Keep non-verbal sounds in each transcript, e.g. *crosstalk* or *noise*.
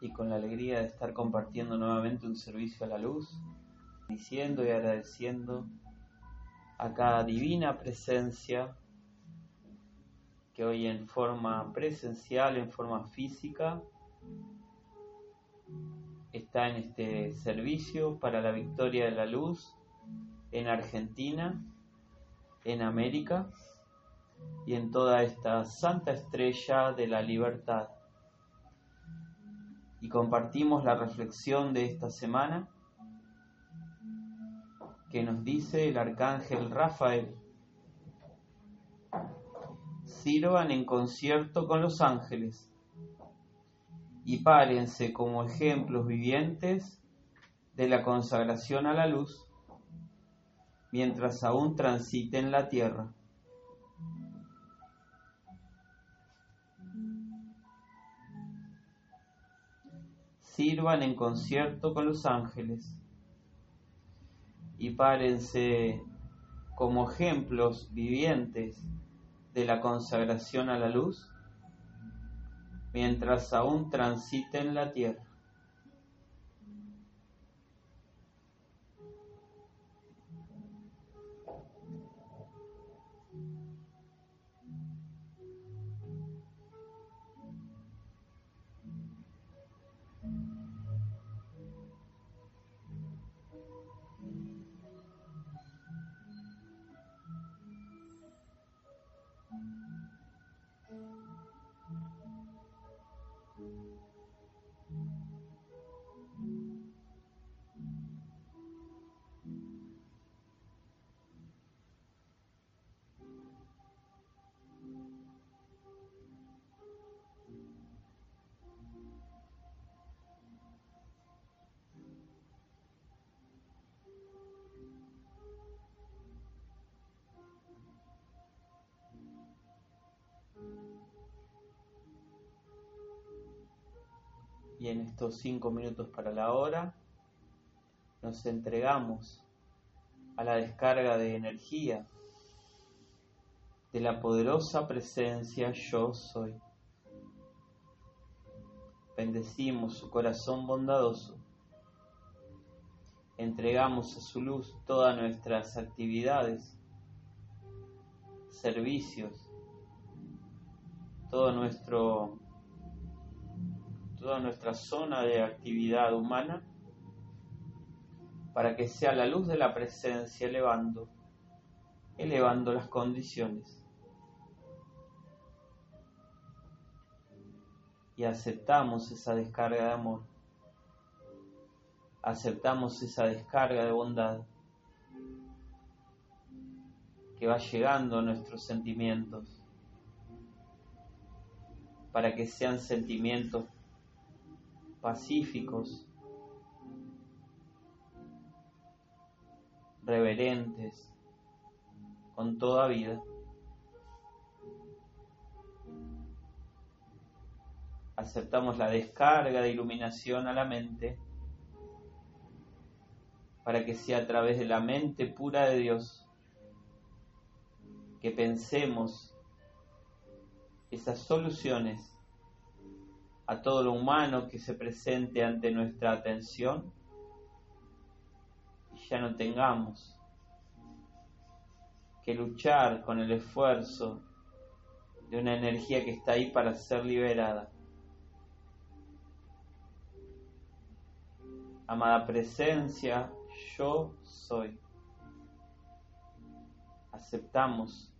y con la alegría de estar compartiendo nuevamente un servicio a la luz, diciendo y agradeciendo a cada divina presencia que hoy en forma presencial, en forma física, está en este servicio para la victoria de la luz en Argentina, en América y en toda esta santa estrella de la libertad. Y compartimos la reflexión de esta semana que nos dice el arcángel Rafael. Sirvan en concierto con los ángeles y párense como ejemplos vivientes de la consagración a la luz mientras aún transiten la tierra. Sirvan en concierto con los ángeles y párense como ejemplos vivientes de la consagración a la luz mientras aún transiten la tierra. En estos cinco minutos para la hora nos entregamos a la descarga de energía de la poderosa presencia yo soy. Bendecimos su corazón bondadoso. Entregamos a su luz todas nuestras actividades, servicios, todo nuestro toda nuestra zona de actividad humana para que sea la luz de la presencia elevando, elevando las condiciones. Y aceptamos esa descarga de amor, aceptamos esa descarga de bondad que va llegando a nuestros sentimientos para que sean sentimientos pacíficos, reverentes, con toda vida. Aceptamos la descarga de iluminación a la mente para que sea a través de la mente pura de Dios que pensemos esas soluciones a todo lo humano que se presente ante nuestra atención y ya no tengamos que luchar con el esfuerzo de una energía que está ahí para ser liberada. Amada presencia, yo soy. Aceptamos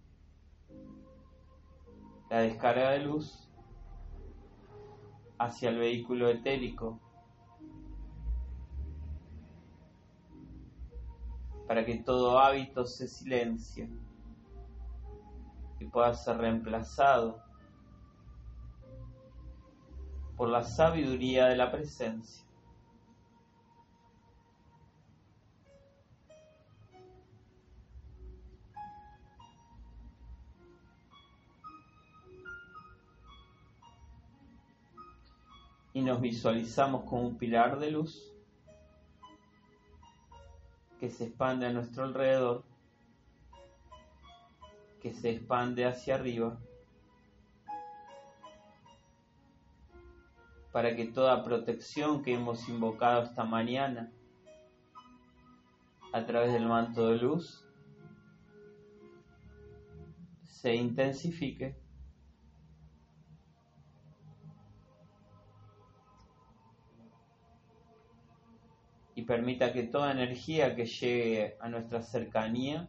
la descarga de luz hacia el vehículo etérico para que todo hábito se silencie y pueda ser reemplazado por la sabiduría de la presencia. Y nos visualizamos como un pilar de luz que se expande a nuestro alrededor, que se expande hacia arriba para que toda protección que hemos invocado esta mañana a través del manto de luz se intensifique. Permita que toda energía que llegue a nuestra cercanía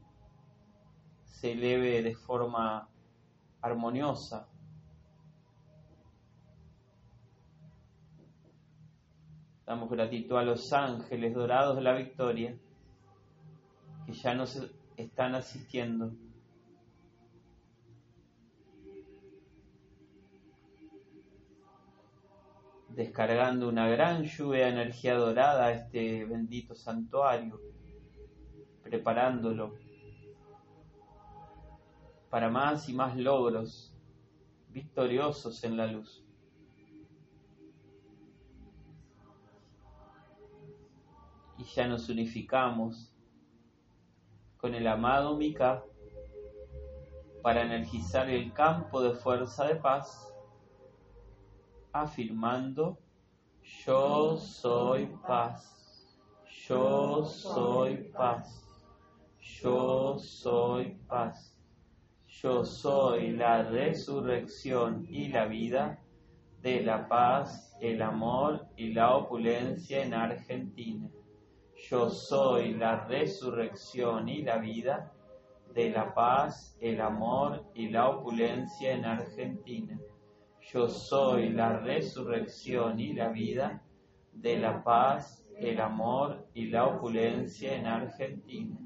se eleve de forma armoniosa. Damos gratitud a los ángeles dorados de la victoria que ya nos están asistiendo. Descargando una gran lluvia de energía dorada a este bendito santuario, preparándolo para más y más logros victoriosos en la luz. Y ya nos unificamos con el amado Mika para energizar el campo de fuerza de paz, afirmando, yo soy paz, yo soy paz, yo soy paz. Yo soy la resurrección y la vida de la paz, el amor y la opulencia en Argentina. Yo soy la resurrección y la vida de la paz, el amor y la opulencia en Argentina. Yo soy la resurrección y la vida de la paz, el amor y la opulencia en Argentina,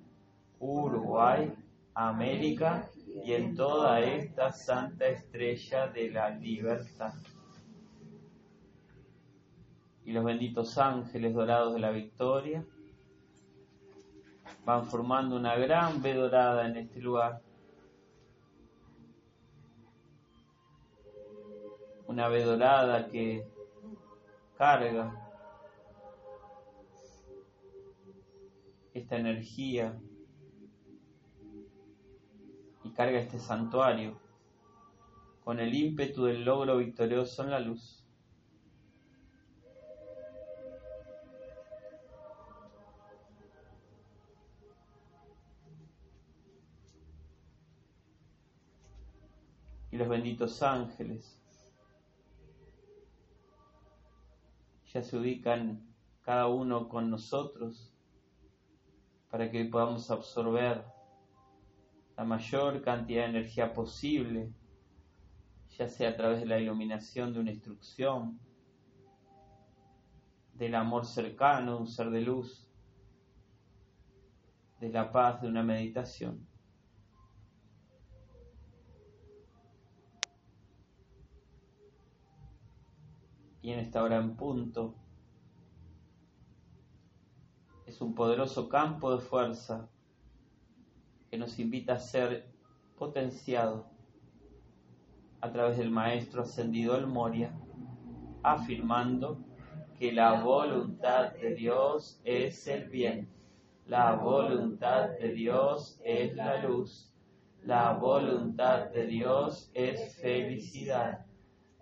Uruguay, América y en toda esta santa estrella de la libertad. Y los benditos ángeles dorados de la victoria van formando una gran V dorada en este lugar. Una V dorada que carga esta energía carga este santuario con el ímpetu del logro victorioso en la luz. Y los benditos ángeles ya se ubican cada uno con nosotros para que podamos absorber la mayor cantidad de energía posible, ya sea a través de la iluminación de una instrucción, del amor cercano un ser de luz, de la paz de una meditación. Y en esta hora en punto. Es un poderoso campo de fuerza nos invita a ser potenciado a través del Maestro ascendido el Moria, afirmando que la voluntad de Dios es el bien, la voluntad de Dios es la luz, la voluntad de Dios es felicidad,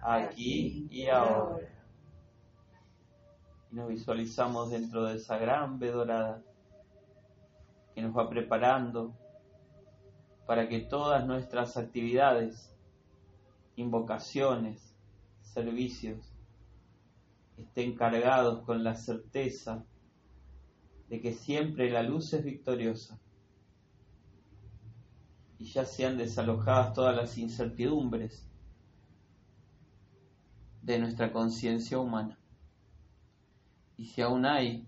aquí y ahora. Y nos visualizamos dentro de esa gran vedorada que nos va preparando para que todas nuestras actividades, invocaciones, servicios, estén cargados con la certeza de que siempre la luz es victoriosa y ya sean desalojadas todas las incertidumbres de nuestra conciencia humana. Y si aún hay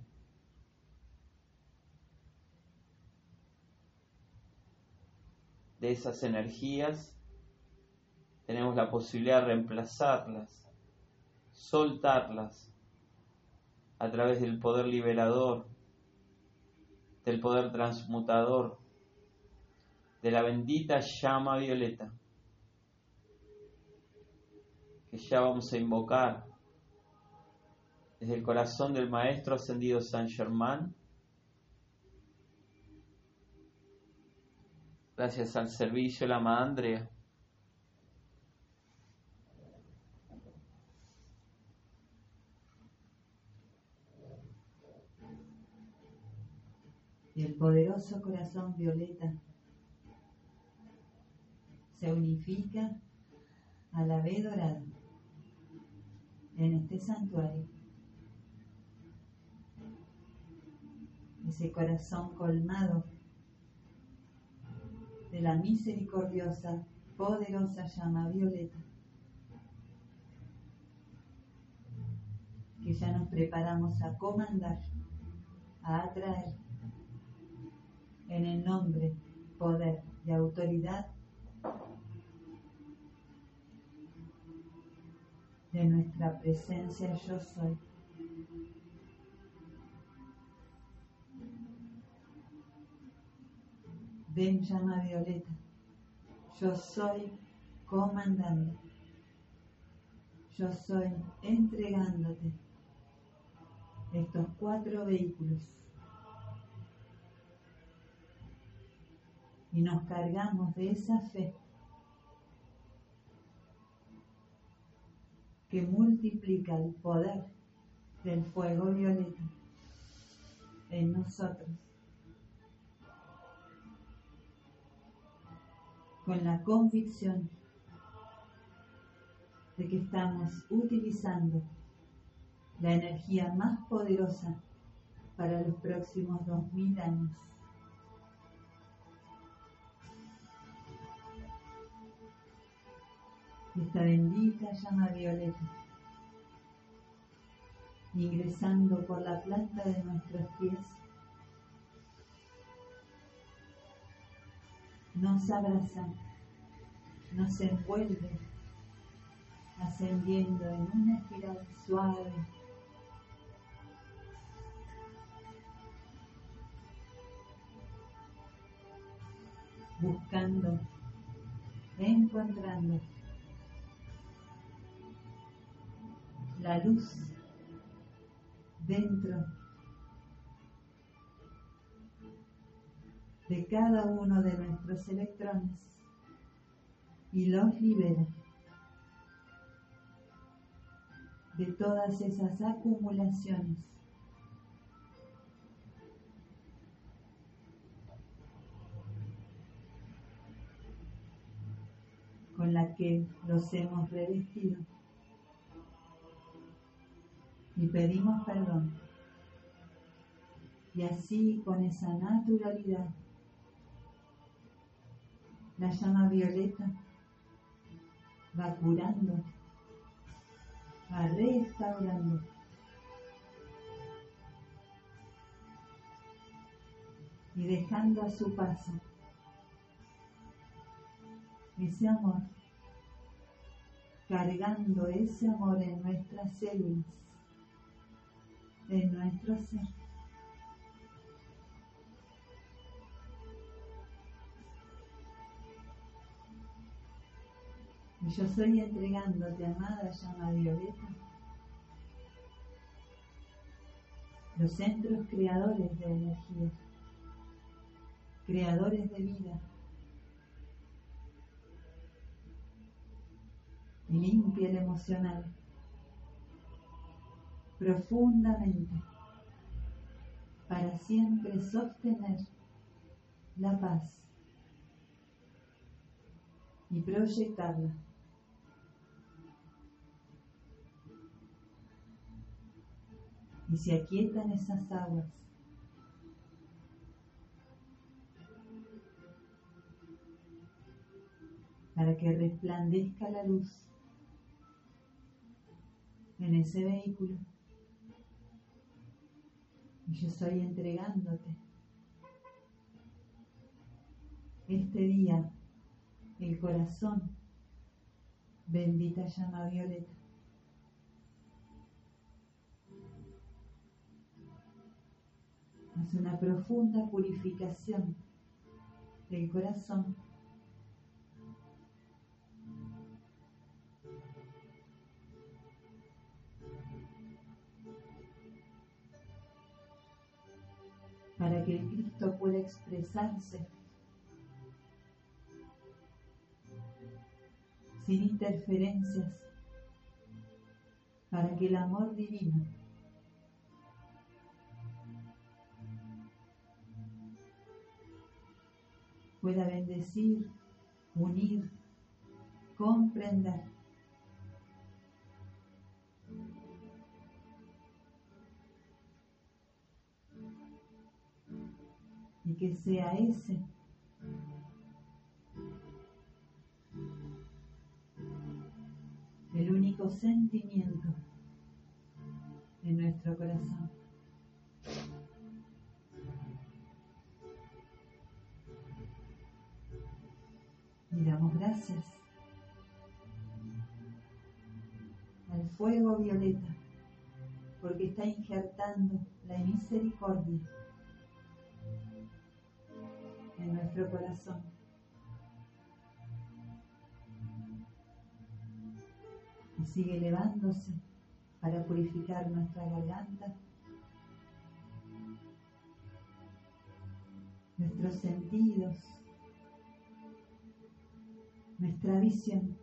de esas energías, tenemos la posibilidad de reemplazarlas, soltarlas a través del poder liberador, del poder transmutador, de la bendita llama violeta, que ya vamos a invocar. Desde el corazón del Maestro Ascendido San Germán, gracias al servicio de la Madre Y el poderoso corazón violeta se unifica a la vez dorada en este santuario. Ese corazón colmado de la misericordiosa, poderosa llama violeta, que ya nos preparamos a comandar, a atraer en el nombre, poder y autoridad de nuestra presencia yo soy. Ven llama violeta, yo soy comandando, yo soy entregándote estos cuatro vehículos. Y nos cargamos de esa fe que multiplica el poder del fuego violeta en nosotros. Con la convicción de que estamos utilizando la energía más poderosa para los próximos dos mil años. Esta bendita llama violeta, ingresando por la planta de nuestros pies, nos abraza, nos envuelve, ascendiendo en una espiral suave. buscando, encontrando la luz dentro de cada uno de nuestros electrones y los libera de todas esas acumulaciones. Con la que los hemos revestido y pedimos perdón. Y así con esa naturalidad, la llama violeta va curando, va restaurando. Y dejando a su paso ese amor, cargando ese amor en nuestras células de nuestro ser. Y yo soy entregándote, amada llama violeta, los centros creadores de energía, creadores de vida, limpia el emocional profundamente para siempre sostener la paz y proyectarla. Y se aquietan esas aguas. para que resplandezca la luz en ese vehículo yo estoy entregándote este día el corazón, bendita llama violeta. Hace una profunda purificación del corazón. Para que Cristo pueda expresarse sin interferencias, para que el amor divino pueda bendecir, unir, comprender. Y que sea ese el único sentimiento en nuestro corazón. Y damos gracias al fuego violeta porque está injertando la misericordia en nuestro corazón. Y sigue elevándose para purificar nuestra garganta, nuestros sentidos, nuestra visión.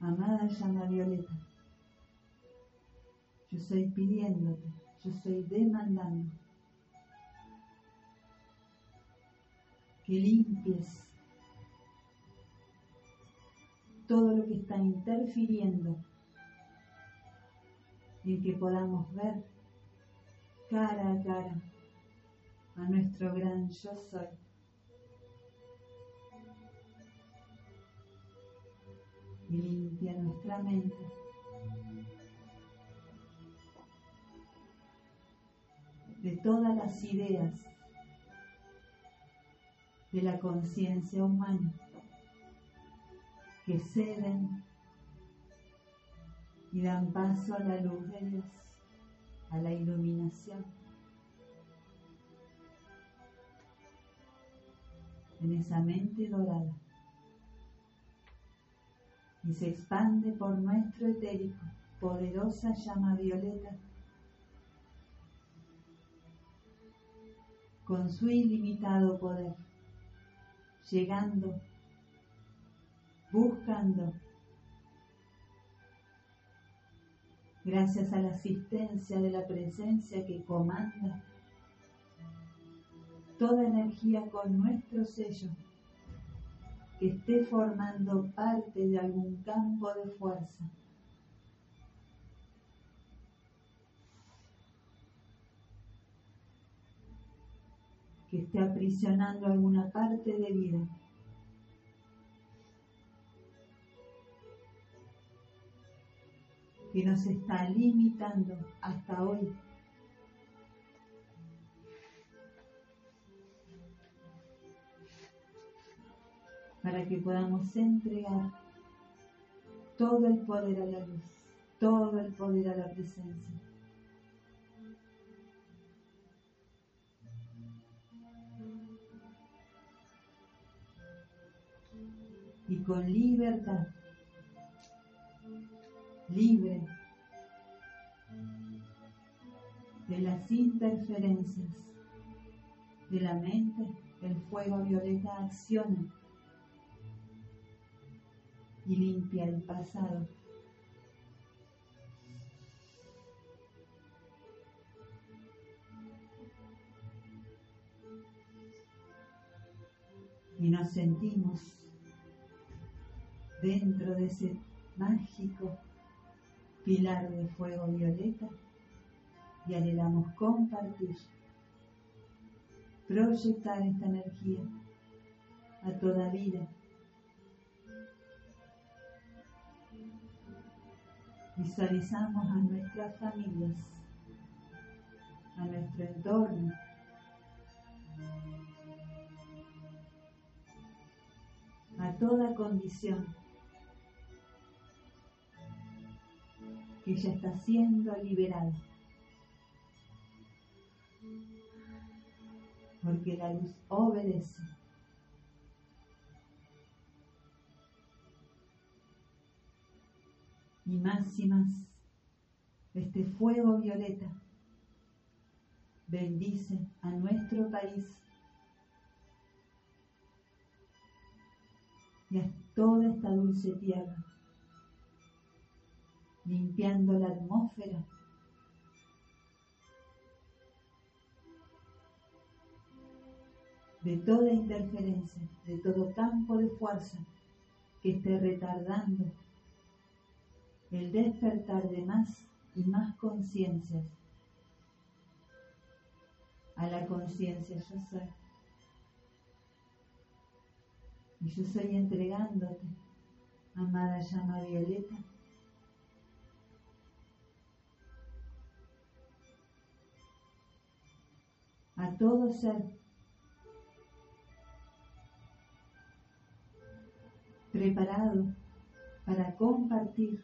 Amada llama violeta, yo estoy pidiéndote, yo estoy demandando que limpies todo lo que está interfiriendo en que podamos ver cara a cara a nuestro gran yo soy. Y limpia nuestra mente. De todas las ideas de la conciencia humana que ceden y dan paso a la luz de Dios, a la iluminación. En esa mente dorada y se expande por nuestro etérico, poderosa llama violeta, con su ilimitado poder, llegando buscando, gracias a la asistencia de la presencia que comanda toda energía con nuestro sello, que esté formando parte de algún campo de fuerza. Que esté aprisionando alguna parte de vida. que nos está limitando hasta hoy. Para que podamos entregar todo el poder a la luz, todo el poder a la presencia. Y con libertad libre de las interferencias de la mente, el fuego violeta acciona y limpia el pasado. Y nos sentimos dentro de ese mágico pilar de fuego violeta y anhelamos compartir, proyectar esta energía a toda vida. Visualizamos a nuestras familias, a nuestro entorno, a toda condición ella está siendo liberada. Porque la luz obedece. Y más y más, este fuego violeta bendice a nuestro país y a toda esta dulce tierra, limpiando la atmósfera. de toda interferencia, de todo campo de fuerza que esté retardando el despertar de más y más conciencias a la conciencia yo soy. Y yo soy entregándote, amada llama violeta, a todo ser preparado para compartir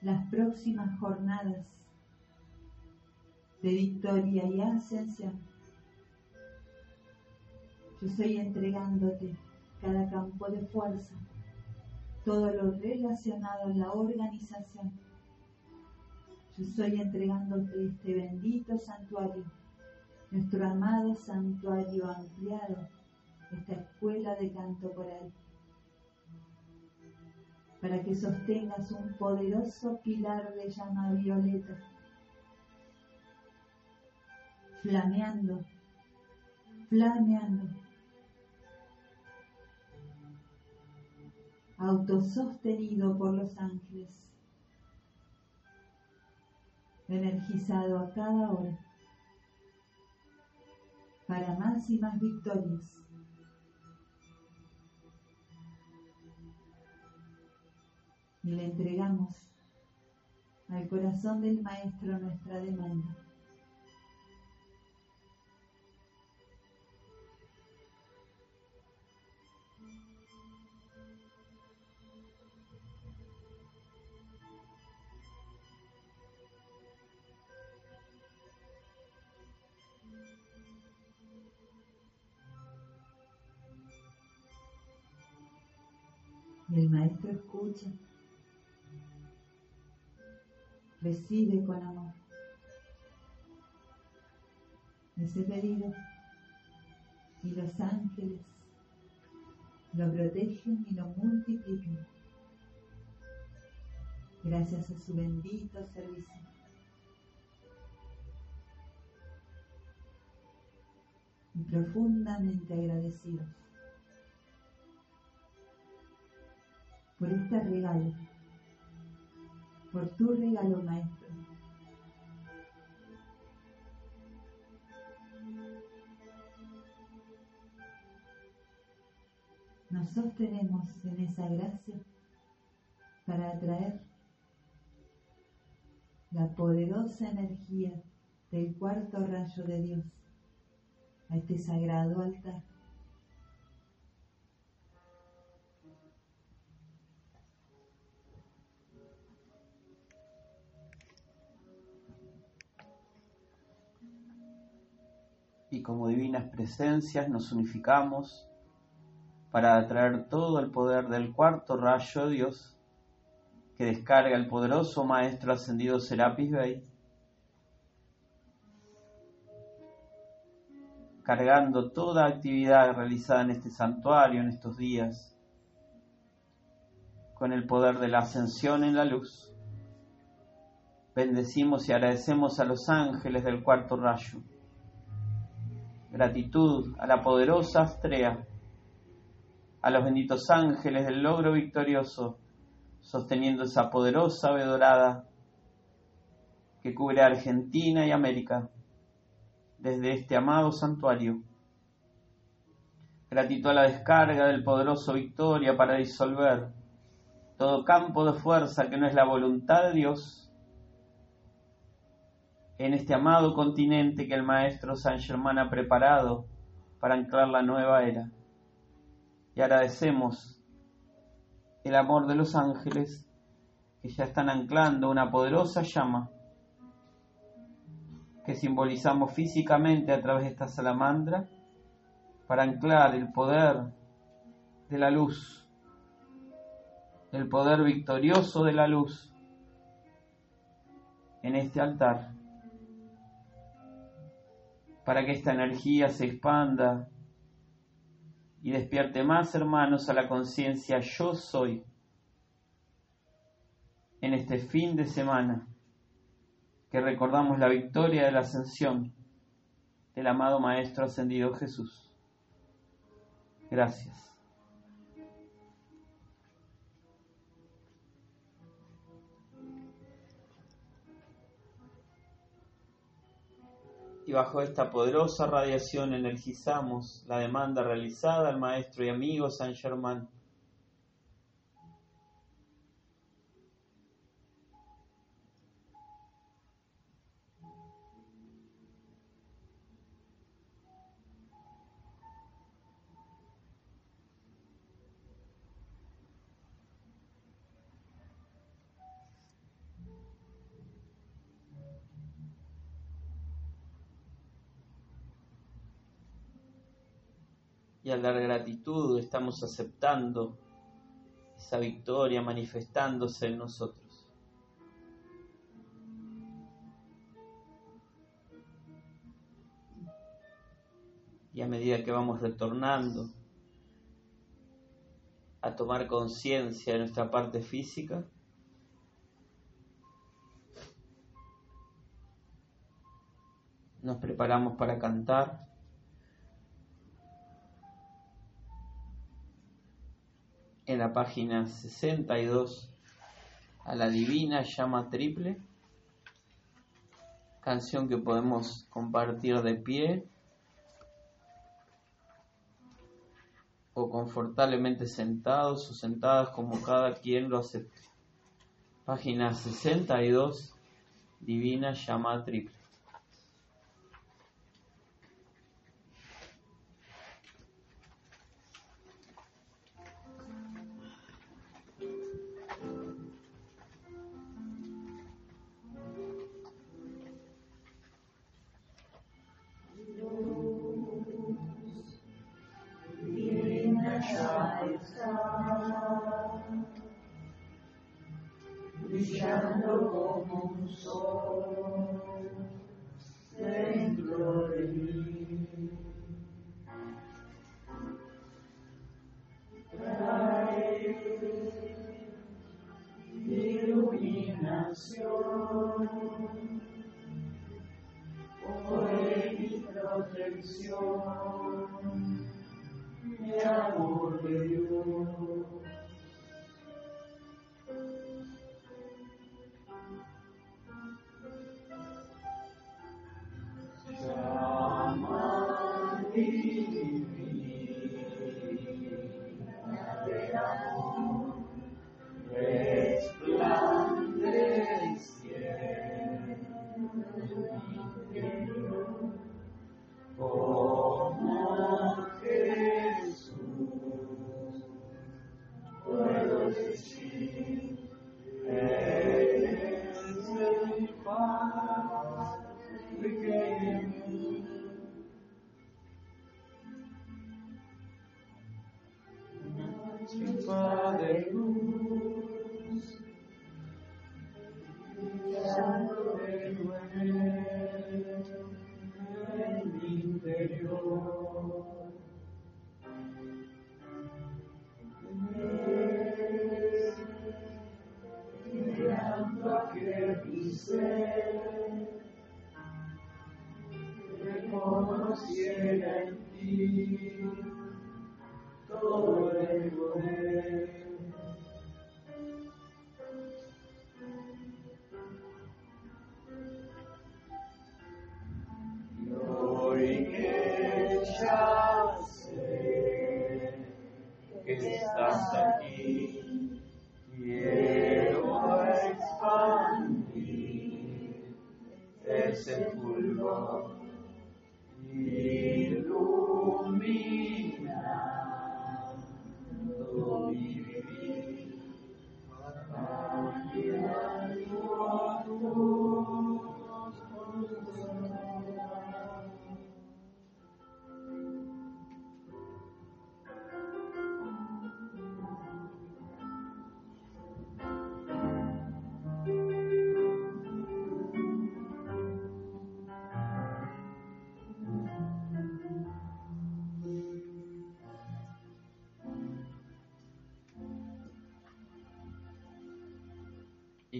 las próximas jornadas de victoria y ascensión. Yo estoy entregándote cada campo de fuerza, todo lo relacionado a la organización. Yo estoy entregándote este bendito santuario, nuestro amado santuario ampliado, esta escuela de canto coral, para que sostengas un poderoso pilar de llama violeta, flameando, flameando. Autosostenido por los ángeles, energizado a cada hora para más y más victorias. Y le entregamos al corazón del Maestro nuestra demanda. Maestro escucha, recibe con amor ese pedido y los ángeles lo protegen y lo multiplican gracias a su bendito servicio. Y profundamente agradecidos por este regalo, por tu regalo, Maestro. Nos sostenemos en esa gracia para atraer la poderosa energía del cuarto rayo de Dios a este sagrado altar. Y como divinas presencias nos unificamos para atraer todo el poder del cuarto rayo de Dios que descarga el poderoso Maestro ascendido Serapis Bey, cargando toda actividad realizada en este santuario en estos días con el poder de la ascensión en la luz. Bendecimos y agradecemos a los ángeles del cuarto rayo gratitud a la poderosa Astrea, a los benditos ángeles del logro victorioso, sosteniendo esa poderosa ave dorada que cubre Argentina y América desde este amado santuario. Gratitud a la descarga del poderoso Victoria para disolver todo campo de fuerza que no es la voluntad de Dios en este amado continente que el Maestro San Germán ha preparado para anclar la nueva era. Y agradecemos el amor de los ángeles que ya están anclando una poderosa llama que simbolizamos físicamente a través de esta salamandra para anclar el poder de la luz, el poder victorioso de la luz en este altar, para que esta energía se expanda y despierte más hermanos a la conciencia yo soy en este fin de semana que recordamos la victoria de la ascensión del amado Maestro ascendido Jesús. Gracias. Y bajo esta poderosa radiación energizamos la demanda realizada al Maestro y amigo San Germán y al dar gratitud estamos aceptando esa victoria manifestándose en nosotros. Y a medida que vamos retornando a tomar conciencia de nuestra parte física, nos preparamos para cantar. En la página 62 a la divina llama triple, canción que podemos compartir de pie o confortablemente sentados o sentadas como cada quien lo acepte. Página 62, divina llama triple. Iluminación,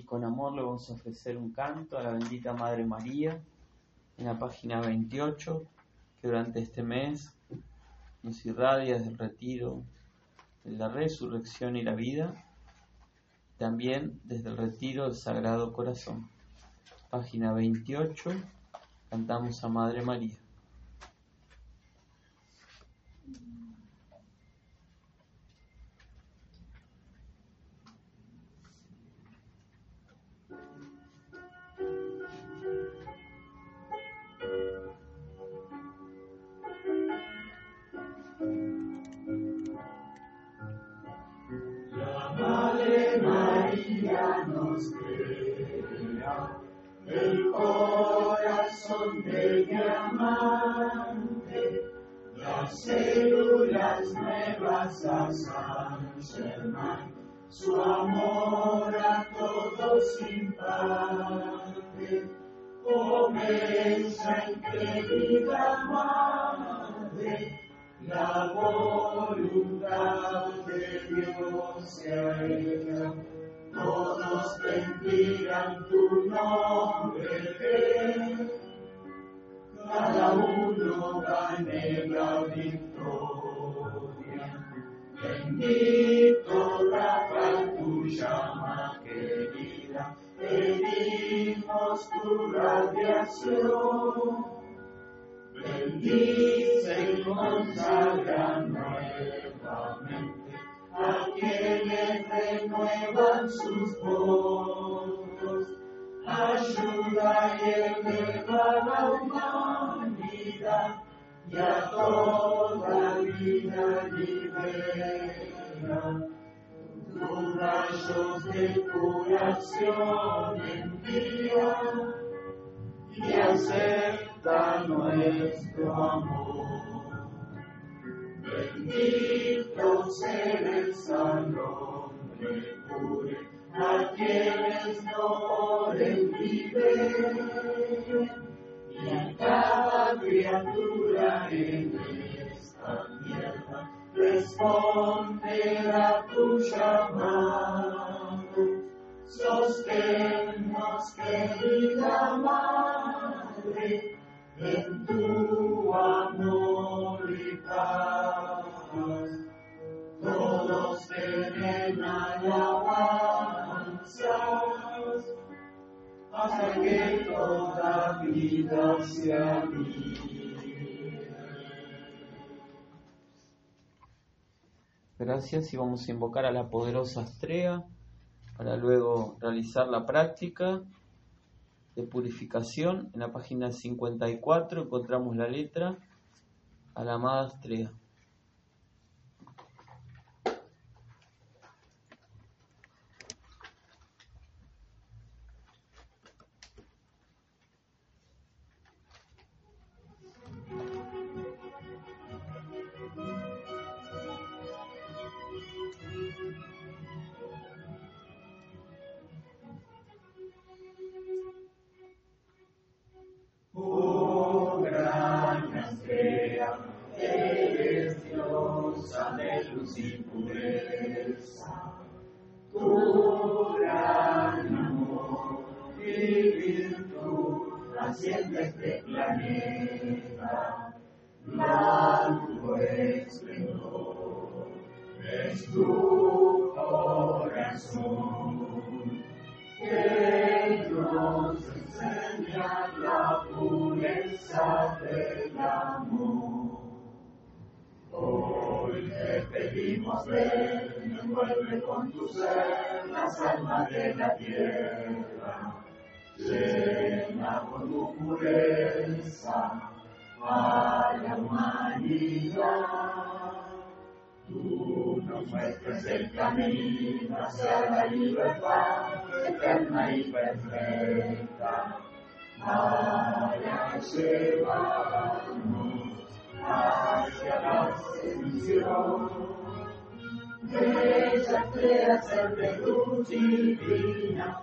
con amor le vamos a ofrecer un canto a la bendita Madre María en la página 28 que durante este mes nos irradia del retiro de la resurrección y la vida, también desde el retiro del Sagrado Corazón. Página 28, cantamos a Madre María. Su amor a todos imparte, comienza en querida madre, la voluntad de Dios se ella todos bendigan tu nombre, cada uno gane la victoria. Bendito Rafa, tu llama querida, pedimos tu radiación. Bendice y consagra nuevamente a quienes renuevan sus votos, ayuda y eleva la humanidad y a toda vida libera. Tus rayos de curación envía y acepta nuestro amor. Bendito seres al hombre pure, a quienes no viven, y a cada criatura en esta tierra responde a tu llamado. Sosténnos, querida Madre, en tu amor y paz. Todos tienen alabanzas hasta que toda vida sea. Gracias y vamos a invocar a la poderosa Astrea para luego realizar la práctica de purificación. En la página 54 encontramos la letra a la amada Astrea. Asciende este planeta. Blanco esplendor es tu corazón que nos enseña la pureza del amor. Hoy te pedimos ven, envuelve con tu ser las almas de la tierra, con tu pureza a la humanidad. Tú nos muestras el camino hacia la libertad eterna y perfecta para llevarnos hacia la ascensión. Ella crea ser de luz divina,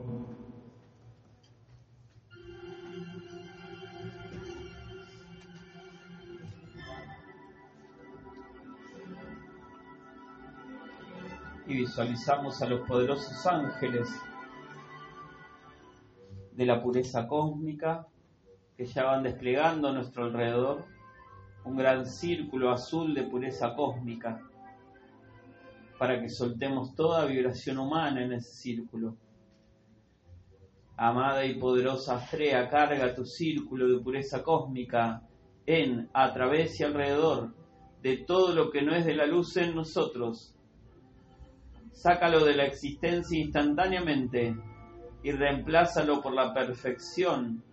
Y visualizamos a los poderosos ángeles de la pureza cósmica que ya van desplegando a nuestro alrededor un gran círculo azul de pureza cósmica para que soltemos toda vibración humana en ese círculo. Amada y poderosa Astrea, carga tu círculo de pureza cósmica en, a través y alrededor de todo lo que no es de la luz en nosotros. Sácalo de la existencia instantáneamente y reemplázalo por la perfección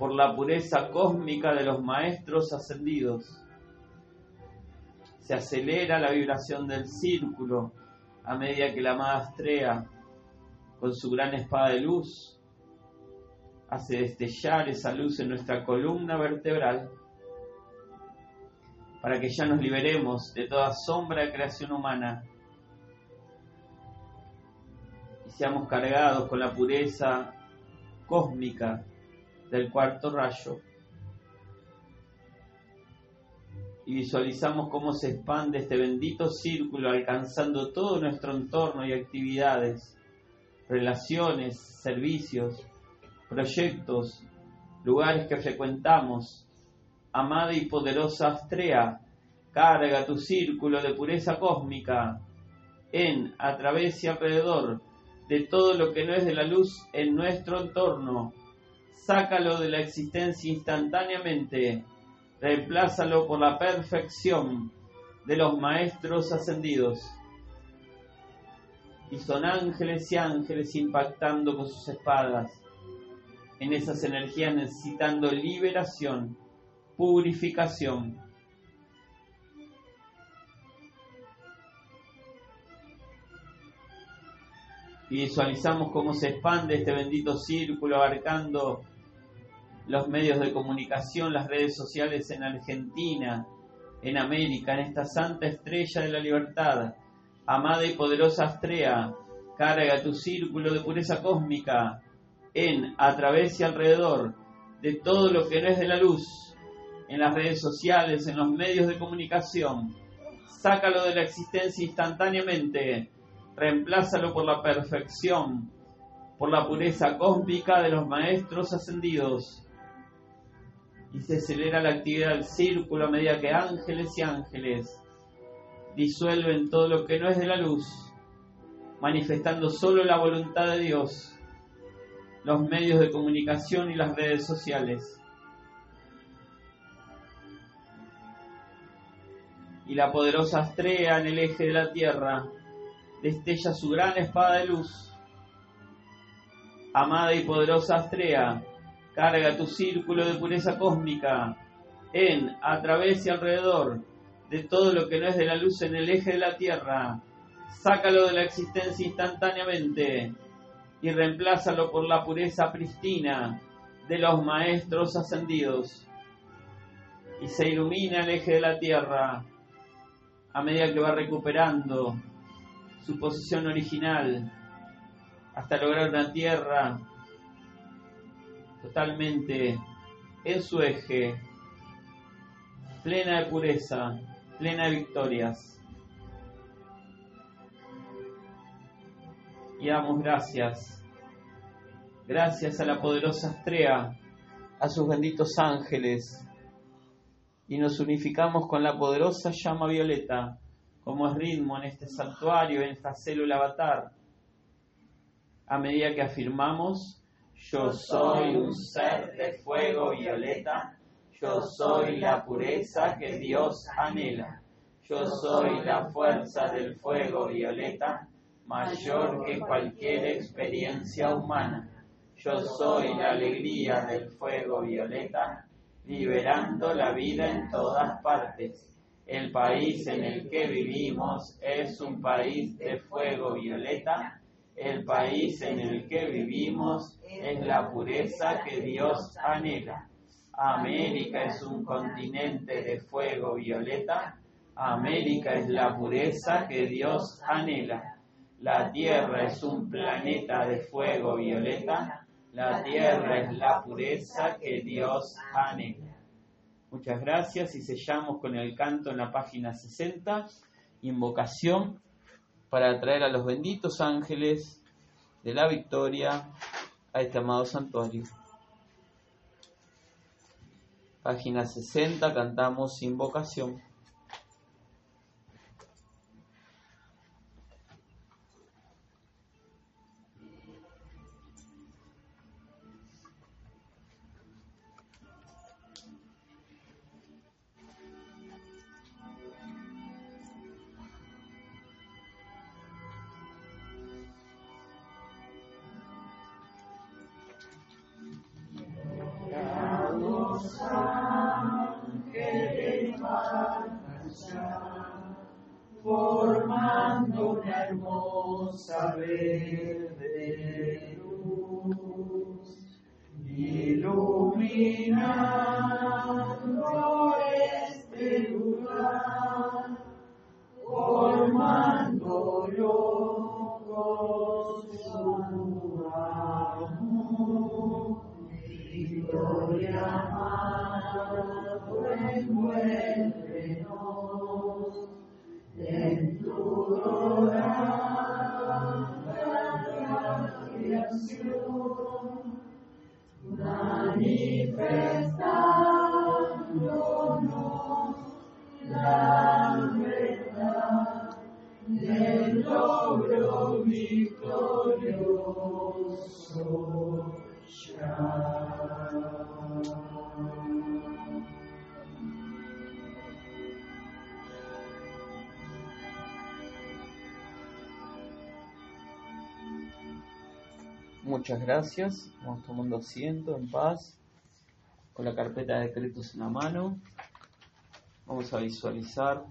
por la pureza cósmica de los maestros ascendidos. Se acelera la vibración del círculo a medida que la amada Astrea, con su gran espada de luz, hace destellar esa luz en nuestra columna vertebral para que ya nos liberemos de toda sombra de creación humana seamos cargados con la pureza cósmica del cuarto rayo y visualizamos cómo se expande este bendito círculo alcanzando todo nuestro entorno y actividades, relaciones, servicios, proyectos, lugares que frecuentamos. Amada y poderosa Astrea, carga tu círculo de pureza cósmica en, a través y alrededor de todo lo que no es de la luz en nuestro entorno sácalo de la existencia instantáneamente, reemplázalo por la perfección de los maestros ascendidos. Y son ángeles y ángeles impactando con sus espadas en esas energías necesitando liberación, purificación. Visualizamos cómo se expande este bendito círculo abarcando los medios de comunicación, las redes sociales en Argentina, en América, en esta santa estrella de la libertad. Amada y poderosa Astrea, carga tu círculo de pureza cósmica en, a través y alrededor de todo lo que no es de la luz, en las redes sociales, en los medios de comunicación. Sácalo de la existencia instantáneamente, reemplázalo por la perfección, por la pureza cósmica de los maestros ascendidos y se acelera la actividad del círculo a medida que ángeles y ángeles disuelven todo lo que no es de la luz, manifestando solo la voluntad de Dios, los medios de comunicación y las redes sociales. Y la poderosa Astrea en el eje de la tierra destella su gran espada de luz. Amada y poderosa Astrea, Carga tu círculo de pureza cósmica en, a través y alrededor de todo lo que no es de la luz en el eje de la Tierra. Sácalo de la existencia instantáneamente y reemplázalo por la pureza pristina de los maestros ascendidos. y se ilumina el eje de la Tierra a medida que va recuperando su posición original hasta lograr una Tierra totalmente en su eje, plena de pureza, plena de victorias. Y damos gracias, gracias a la poderosa estrella, a sus benditos ángeles, y nos unificamos con la poderosa llama violeta, como es ritmo en este santuario, en esta célula avatar, a medida que afirmamos yo soy un ser de fuego violeta, yo soy la pureza que Dios anhela, yo soy la fuerza del fuego violeta, mayor que cualquier experiencia humana, yo soy la alegría del fuego violeta, liberando la vida en todas partes. El país en el que vivimos es un país de fuego violeta, el país en el que vivimos es la pureza que Dios anhela. América es un continente de fuego violeta. América es la pureza que Dios anhela. La Tierra es un planeta de fuego violeta. La Tierra es la pureza que Dios anhela. Muchas gracias y sellamos con el canto en la página 60, invocación para atraer a los benditos ángeles de la victoria a este amado santuario. Página 60, cantamos invocación. formando una hermosa verde luz, ilumina manifestándonos la verdad del logro victorioso. Shabbat. Muchas gracias. Vamos tomando asiento en paz, con la carpeta de decretos en la mano. Vamos a visualizar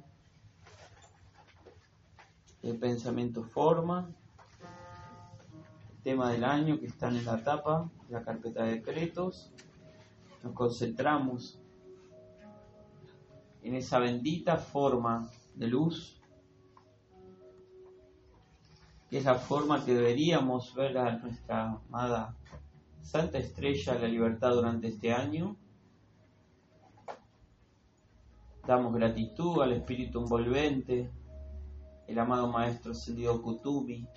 el pensamiento forma, el tema del año que están en la tapa, la carpeta de decretos. Nos concentramos en esa bendita forma de luz y es la forma que deberíamos ver a nuestra amada Santa Estrella de la Libertad durante este año. Damos gratitud al Espíritu envolvente, el amado Maestro Ascendido Kutubi,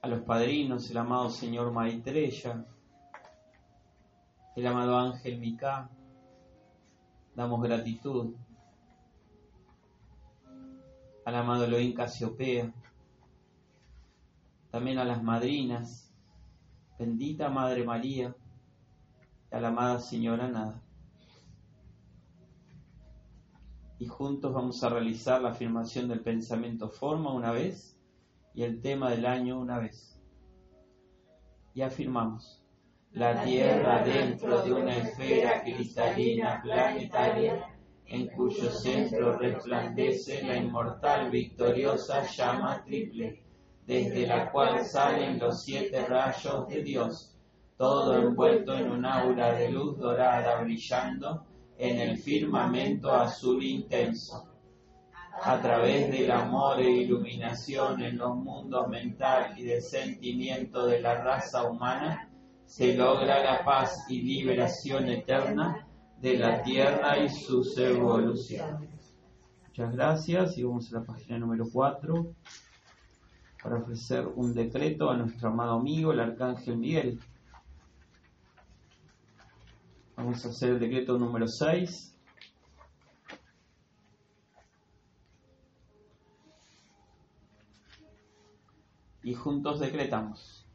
a los padrinos, el amado Señor Maitreya, el amado Ángel Mika. Damos gratitud al amado Elohim Casiopea, también a las madrinas, bendita Madre María, y a la amada Señora Nada. Y juntos vamos a realizar la afirmación del pensamiento forma una vez y el tema del año una vez. Y afirmamos, la Tierra dentro de una esfera cristalina planetaria en cuyo centro resplandece la inmortal victoriosa llama triple, desde la cual salen los siete rayos de Dios, todo envuelto en un aura de luz dorada brillando en el firmamento azul intenso. A través del amor e iluminación en los mundos mental y de sentimiento de la raza humana, se logra la paz y liberación eterna de la Tierra y sus evoluciones. Muchas gracias y vamos a la página número 4 para ofrecer un decreto a nuestro amado amigo, el Arcángel Miguel. Vamos a hacer el decreto número 6. Y juntos decretamos.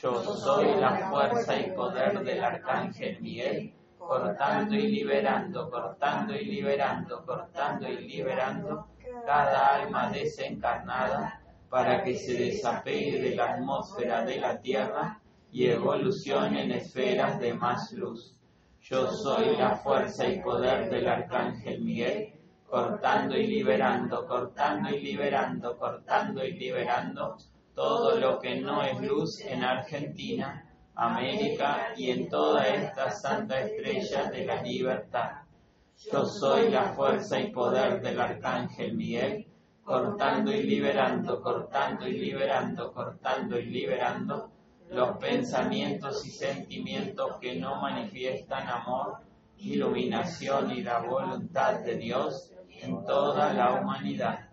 Yo soy la fuerza y poder del Arcángel Miguel, cortando y liberando, cortando y liberando, cortando y liberando cada alma desencarnada para que se desapegue de la atmósfera de la Tierra y evolucione en esferas de más luz. Yo soy la fuerza y poder del Arcángel Miguel, cortando y liberando, cortando y liberando, cortando y liberando todo lo que no es luz en Argentina, América y en toda esta santa estrella de la libertad. Yo soy la fuerza y poder del Arcángel Miguel, cortando y liberando, cortando y liberando, cortando y liberando los pensamientos y sentimientos que no manifiestan amor, iluminación y la voluntad de Dios en toda la humanidad.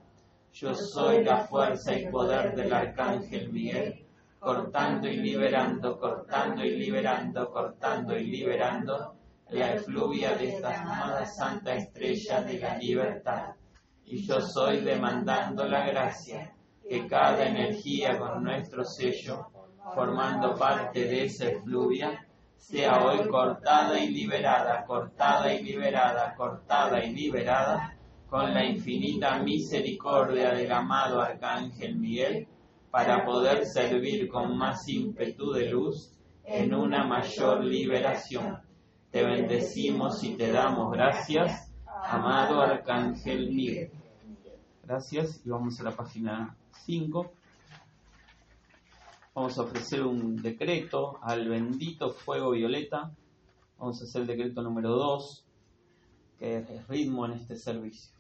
Yo soy la fuerza y poder del Arcángel Miguel, cortando y liberando, cortando y liberando, cortando y liberando la efluvia de esta amada santa estrella de la libertad. Y yo soy demandando la gracia, que cada energía con nuestro sello formando parte de esa efluvia, sea hoy cortada y liberada, cortada y liberada, cortada y liberada, con la infinita misericordia del amado Arcángel Miguel, para poder servir con más ímpetu de luz en una mayor liberación. Te bendecimos y te damos gracias, amado Arcángel Miguel. Gracias y vamos a la página 5 vamos a ofrecer un decreto al bendito fuego violeta. Vamos a hacer el decreto número 2, que es ritmo en este servicio.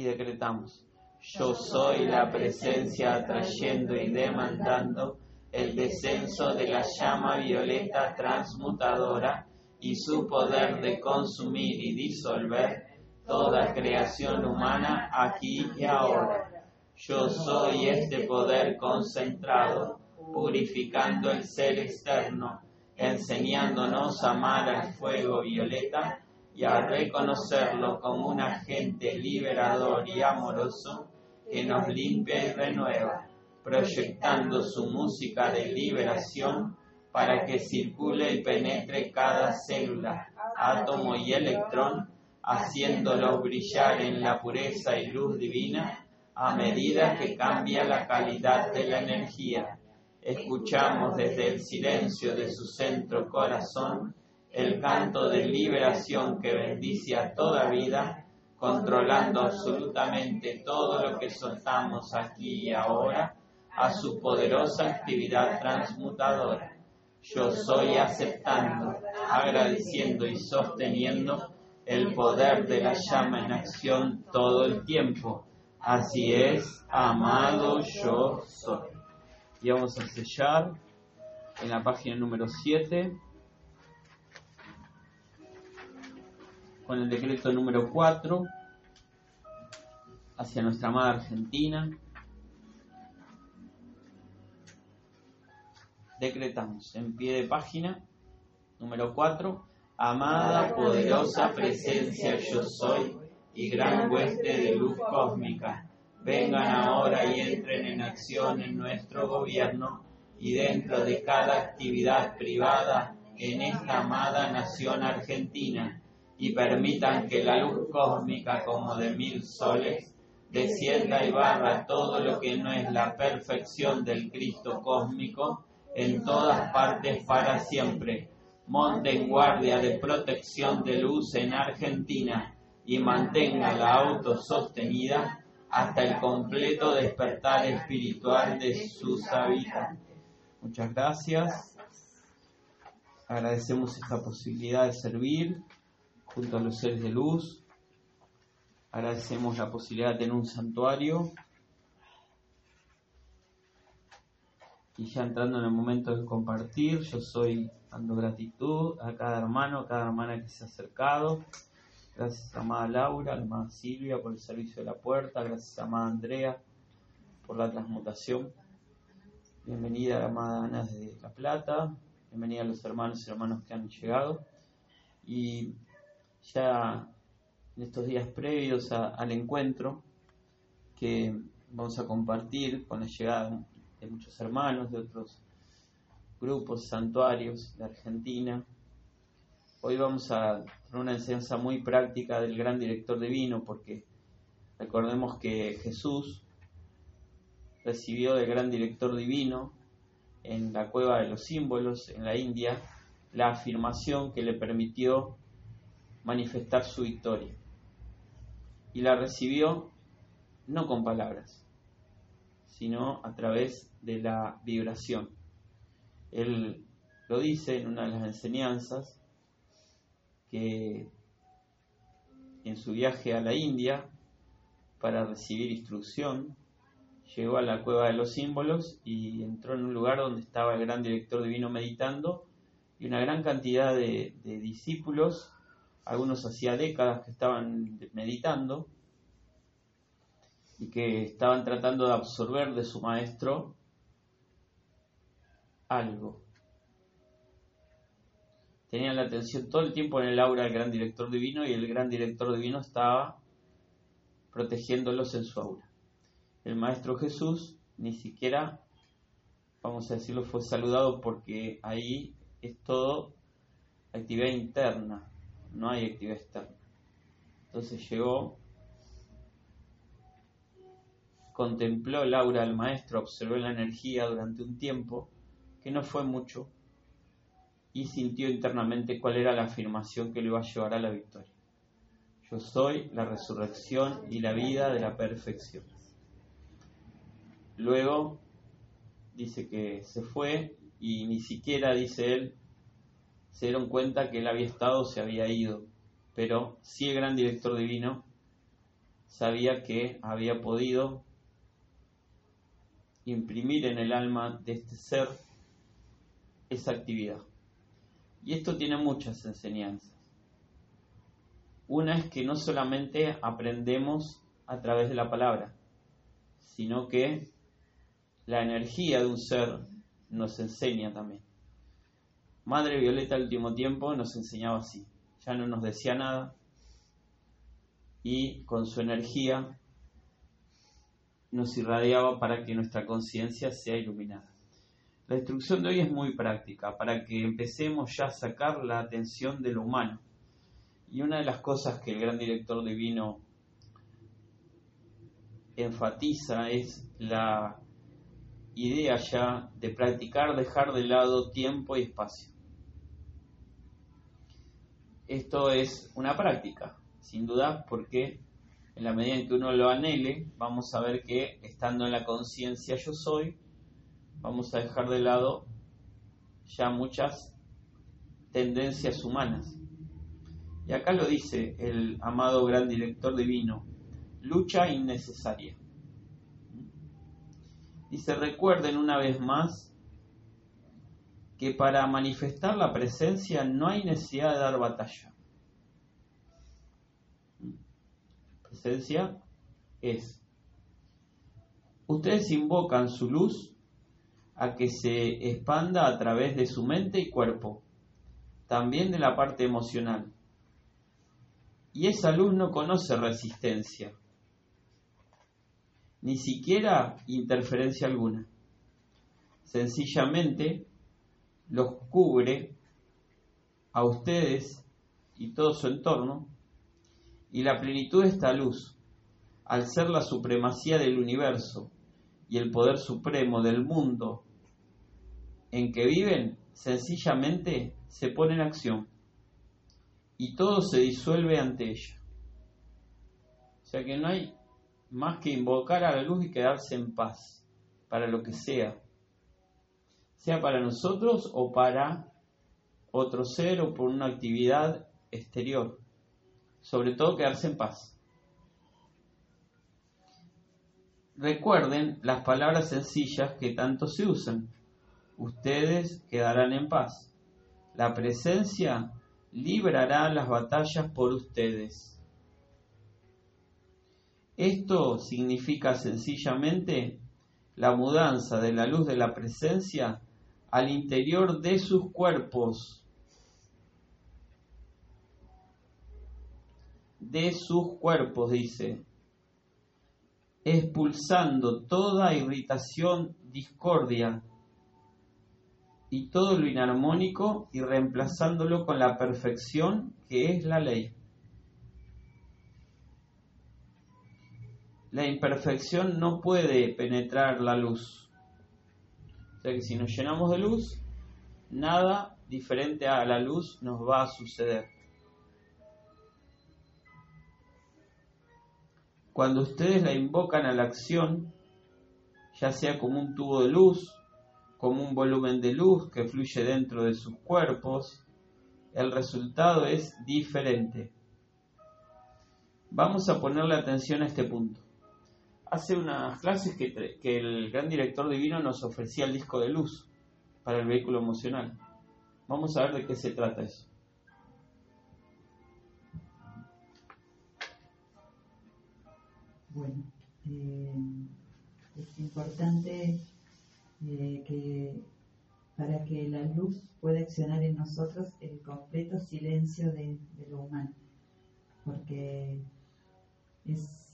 Y decretamos, yo soy la presencia atrayendo y demandando el descenso de la llama violeta transmutadora y su poder de consumir y disolver toda creación humana aquí y ahora. Yo soy este poder concentrado, purificando el ser externo, enseñándonos a amar al fuego violeta y a reconocerlo como un agente liberador y amoroso que nos limpia y renueva, proyectando su música de liberación para que circule y penetre cada célula, átomo y electrón, haciéndolo brillar en la pureza y luz divina a medida que cambia la calidad de la energía. Escuchamos desde el silencio de su centro corazón el canto de liberación que bendice a toda vida, controlando absolutamente todo lo que soltamos aquí y ahora a su poderosa actividad transmutadora. Yo soy aceptando, agradeciendo y sosteniendo el poder de la llama en acción todo el tiempo Así es, amado yo soy. Y vamos a sellar en la página número 7 con el decreto número 4 hacia nuestra amada Argentina. Decretamos en pie de página número 4, amada poderosa presencia yo soy y gran hueste de luz cósmica, vengan ahora y entren en acción en nuestro gobierno y dentro de cada actividad privada en esta amada nación argentina y permitan que la luz cósmica como de mil soles descienda y barra todo lo que no es la perfección del Cristo cósmico en todas partes para siempre. Monten guardia de protección de luz en Argentina y mantenga la autosostenida hasta el completo despertar espiritual de sus habitantes. Muchas gracias. Agradecemos esta posibilidad de servir junto a los seres de luz. Agradecemos la posibilidad de tener un santuario. Y ya entrando en el momento de compartir, yo soy dando gratitud a cada hermano, a cada hermana que se ha acercado. Gracias a amada Laura, amada Silvia por el servicio de la puerta. Gracias a amada Andrea por la transmutación. Bienvenida a la amada Ana de La Plata. Bienvenida a los hermanos y hermanos que han llegado. Y ya en estos días previos al encuentro que vamos a compartir con la llegada de muchos hermanos de otros grupos, santuarios de Argentina. Hoy vamos a tener una enseñanza muy práctica del gran director divino porque recordemos que Jesús recibió del gran director divino en la cueva de los símbolos en la India la afirmación que le permitió manifestar su victoria. Y la recibió no con palabras, sino a través de la vibración. Él lo dice en una de las enseñanzas que en su viaje a la India para recibir instrucción llegó a la cueva de los símbolos y entró en un lugar donde estaba el gran director divino meditando y una gran cantidad de, discípulos, algunos hacía décadas que estaban meditando y que estaban tratando de absorber de su maestro algo. Tenían la atención todo el tiempo en el aura del gran director divino y el gran director divino estaba protegiéndolos en su aura el Maestro Jesús ni siquiera, vamos a decirlo, fue saludado porque ahí es todo actividad interna, no hay actividad externa. Entonces llegó, contempló el aura del Maestro, observó la energía durante un tiempo, que no fue mucho, y sintió internamente cuál era la afirmación que le iba a llevar a la victoria. Yo soy la resurrección y la vida de la perfección. Luego dice que se fue y ni siquiera, dice él, se dieron cuenta que él había estado, se había ido. Pero sí el gran director divino sabía que había podido imprimir en el alma de este ser esa actividad. Y esto tiene muchas enseñanzas. Una es que no solamente aprendemos a través de la palabra, sino que la energía de un ser nos enseña también. Madre Violeta al último tiempo nos enseñaba así, ya no nos decía nada y con su energía nos irradiaba para que nuestra conciencia sea iluminada. La instrucción de hoy es muy práctica, para que empecemos ya a sacar la atención de lo humano. Y una de las cosas que el gran director divino enfatiza es la idea ya de practicar dejar de lado tiempo y espacio. Esto es una práctica, sin duda, porque en la medida en que uno lo anhele, vamos a ver que estando en la conciencia yo soy, vamos a dejar de lado ya muchas tendencias humanas. Y acá lo dice el amado gran director divino, lucha innecesaria. Se recuerden una vez más que para manifestar la presencia no hay necesidad de dar batalla. Presencia es. Ustedes invocan su luz a que se expanda a través de su mente y cuerpo, también de la parte emocional. Y esa luz no conoce resistencia ni siquiera interferencia alguna. Sencillamente los cubre a ustedes y todo su entorno y la plenitud de esta luz, al ser la supremacía del universo y el poder supremo del mundo en que viven, sencillamente se pone en acción y todo se disuelve ante ella. O sea que no hay más que invocar a la luz y quedarse en paz, para lo que sea, sea para nosotros o para otro ser o por una actividad exterior, sobre todo quedarse en paz. Recuerden las palabras sencillas que tanto se usan. Ustedes quedarán en paz. La presencia librará las batallas por ustedes. Esto significa sencillamente la mudanza de la luz de la presencia al interior de sus cuerpos, de sus cuerpos, dice, expulsando toda irritación, discordia y todo lo inarmónico y reemplazándolo con la perfección que es la ley. La imperfección no puede penetrar la luz. O sea que si nos llenamos de luz, nada diferente a la luz nos va a suceder. Cuando ustedes la invocan a la acción, ya sea como un tubo de luz, como un volumen de luz que fluye dentro de sus cuerpos, el resultado es diferente. Vamos a ponerle atención a este punto. Hace unas clases que, el gran director divino nos ofrecía el disco de luz para el vehículo emocional. Vamos a ver de qué se trata eso. Bueno, eh, es importante eh, que para que la luz pueda accionar en nosotros el completo silencio de, lo humano, porque es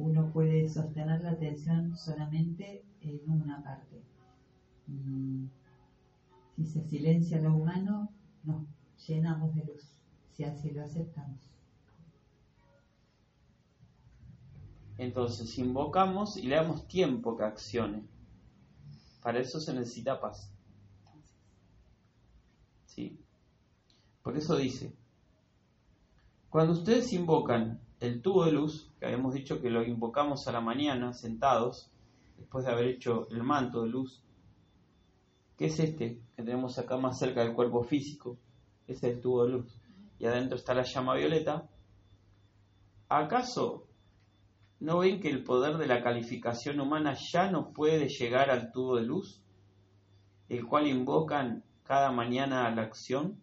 uno puede sostener la atención solamente en una parte. si se silencia lo humano, nos llenamos de luz, si así lo aceptamos. Entonces invocamos y le damos tiempo que accione. Para eso se necesita paz. ¿Sí? Por eso dice, cuando ustedes invocan el tubo de luz, que habíamos dicho que lo invocamos a la mañana sentados, después de haber hecho el manto de luz, que es este que tenemos acá más cerca del cuerpo físico, ese es el tubo de luz, y adentro está la llama violeta, ¿acaso ¿No ven que el poder de la calificación humana ya no puede llegar al tubo de luz, el cual invocan cada mañana a la acción?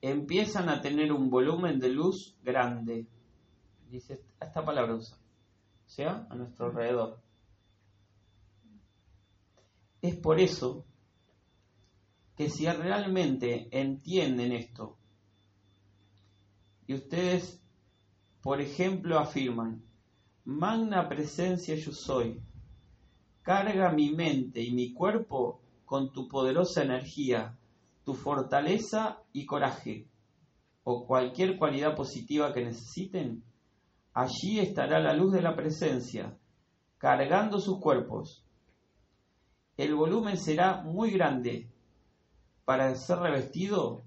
Empiezan a tener un volumen de luz grande, dice esta palabra usa, sea, a nuestro alrededor. Es por eso que si realmente entienden esto y ustedes por ejemplo, afirman, Magna presencia yo soy, carga mi mente y mi cuerpo con tu poderosa energía, tu fortaleza y coraje, o cualquier cualidad positiva que necesiten, allí estará la luz de la presencia, cargando sus cuerpos. El volumen será muy grande para ser revestido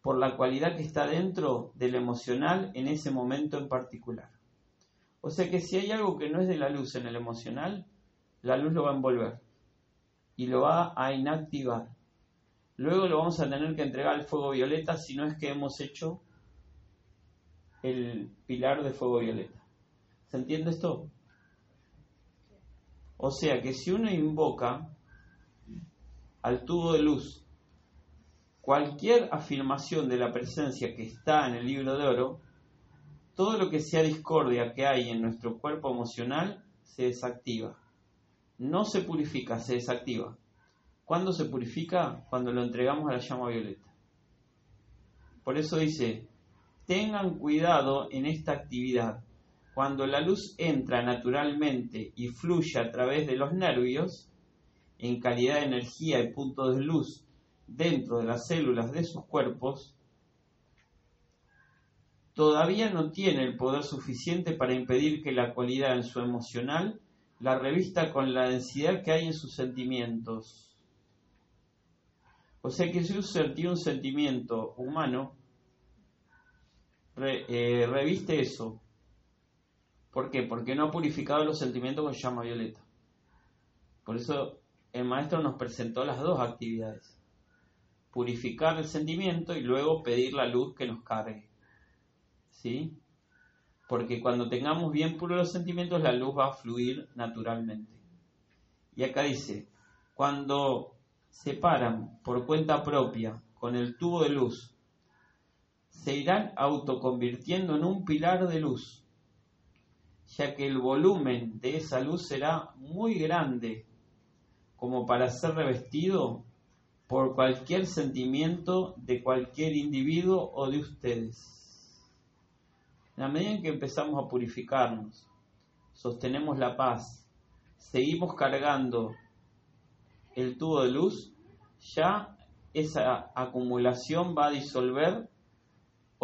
por la cualidad que está dentro del emocional en ese momento en particular. O sea que si hay algo que no es de la luz en el emocional, la luz lo va a envolver y lo va a inactivar. Luego lo vamos a tener que entregar al fuego violeta si no es que hemos hecho el pilar de fuego violeta. ¿Se entiende esto? O sea que si uno invoca al tubo de luz cualquier afirmación de la presencia que está en el libro de oro, todo lo que sea discordia que hay en nuestro cuerpo emocional se desactiva. No se purifica, se desactiva. ¿Cuándo se purifica? Cuando lo entregamos a la llama violeta. Por eso dice, tengan cuidado en esta actividad. Cuando la luz entra naturalmente y fluye a través de los nervios, en calidad de energía y puntos de luz dentro de las células de sus cuerpos, todavía no tiene el poder suficiente para impedir que la cualidad en su emocional la revista con la densidad que hay en sus sentimientos. O sea que si usted tiene un sentimiento humano, eh, reviste eso ¿Por qué? Porque no ha purificado los sentimientos con llama violeta. Por eso el maestro nos presentó las dos actividades. Purificar el sentimiento y luego pedir la luz que nos cargue. ¿Sí? Porque cuando tengamos bien puros los sentimientos, la luz va a fluir naturalmente. Y acá dice, cuando se paran por cuenta propia con el tubo de luz, se irán autoconvirtiendo en un pilar de luz, ya que el volumen de esa luz será muy grande como para ser revestido por cualquier sentimiento de cualquier individuo o de ustedes. En la medida en que empezamos a purificarnos, sostenemos la paz, seguimos cargando el tubo de luz, ya esa acumulación va a disolver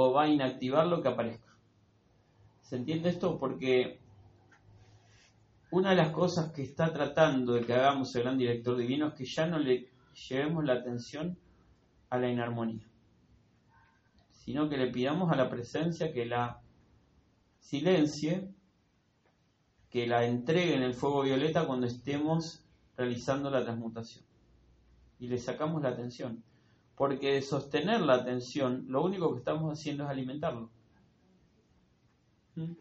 o va a inactivar lo que aparezca. ¿Se entiende esto? Porque una de las cosas que está tratando de que hagamos el gran director divino es que ya no le llevemos la atención a la inarmonía, sino que le pidamos a la presencia que la silencie, que la entregue en el fuego violeta cuando estemos realizando la transmutación. Y le sacamos la atención. Porque sostener la atención, lo único que estamos haciendo es alimentarlo. ¿Mm?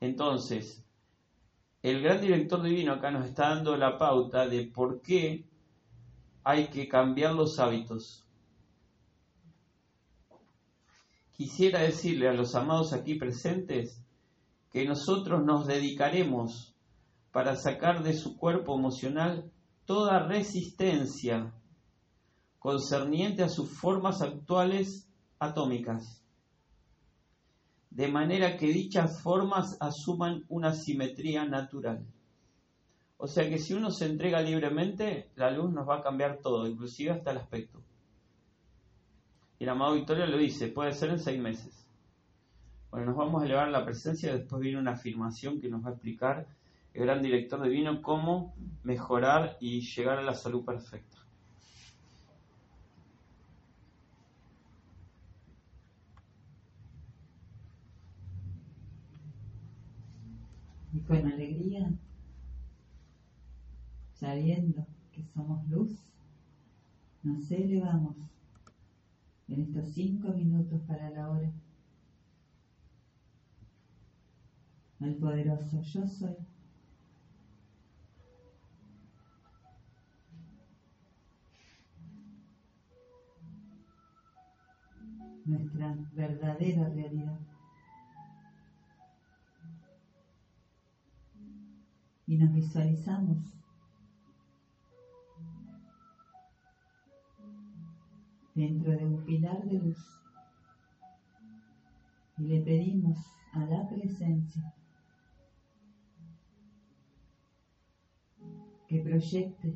Entonces, el gran director divino acá nos está dando la pauta de por qué hay que cambiar los hábitos. Quisiera decirle a los amados aquí presentes que nosotros nos dedicaremos para sacar de su cuerpo emocional toda resistencia concerniente a sus formas actuales atómicas de manera que dichas formas asuman una simetría natural. O sea que si uno se entrega libremente, la luz nos va a cambiar todo, inclusive hasta el aspecto. Y el amado Victoria lo dice, puede ser en seis meses. Bueno, nos vamos a elevar la presencia, después viene una afirmación que nos va a explicar el gran director divino cómo mejorar y llegar a la salud perfecta. y con alegría, sabiendo que somos luz, nos elevamos en estos cinco minutos para la hora al poderoso yo soy. nuestra verdadera realidad. Y nos visualizamos. Dentro de un pilar de luz. Y le pedimos a la presencia que proyecte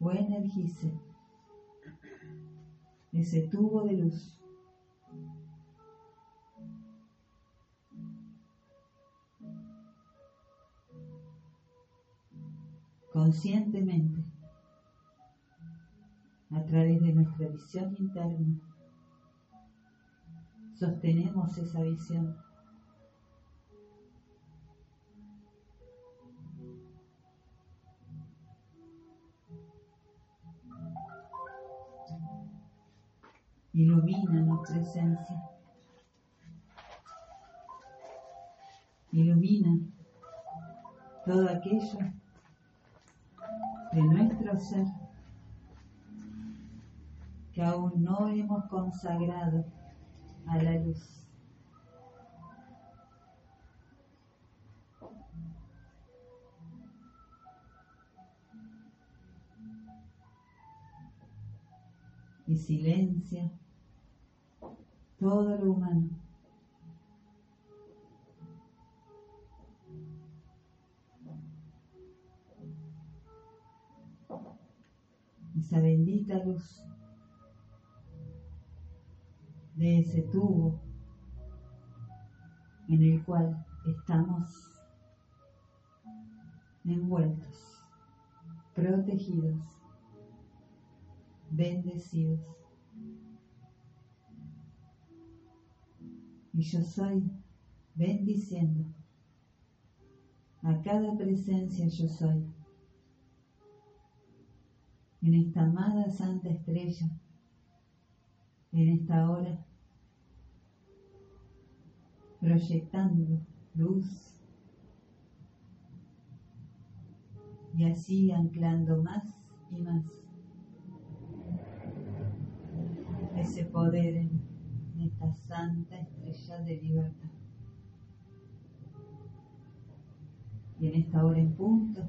o energice ese tubo de luz conscientemente a través de nuestra visión interna. Sostenemos esa visión. Ilumina nuestra presencia. Ilumina todo aquello de nuestro ser que aún no hemos consagrado a la luz. Y silencia todo lo humano. Esa bendita luz de ese tubo en el cual estamos envueltos, protegidos, bendecidos. Y yo soy bendiciendo a cada presencia yo soy. En esta amada Santa Estrella, en esta hora, proyectando luz y así anclando más y más ese poder en esta santa estrella de libertad. Y en esta hora en punto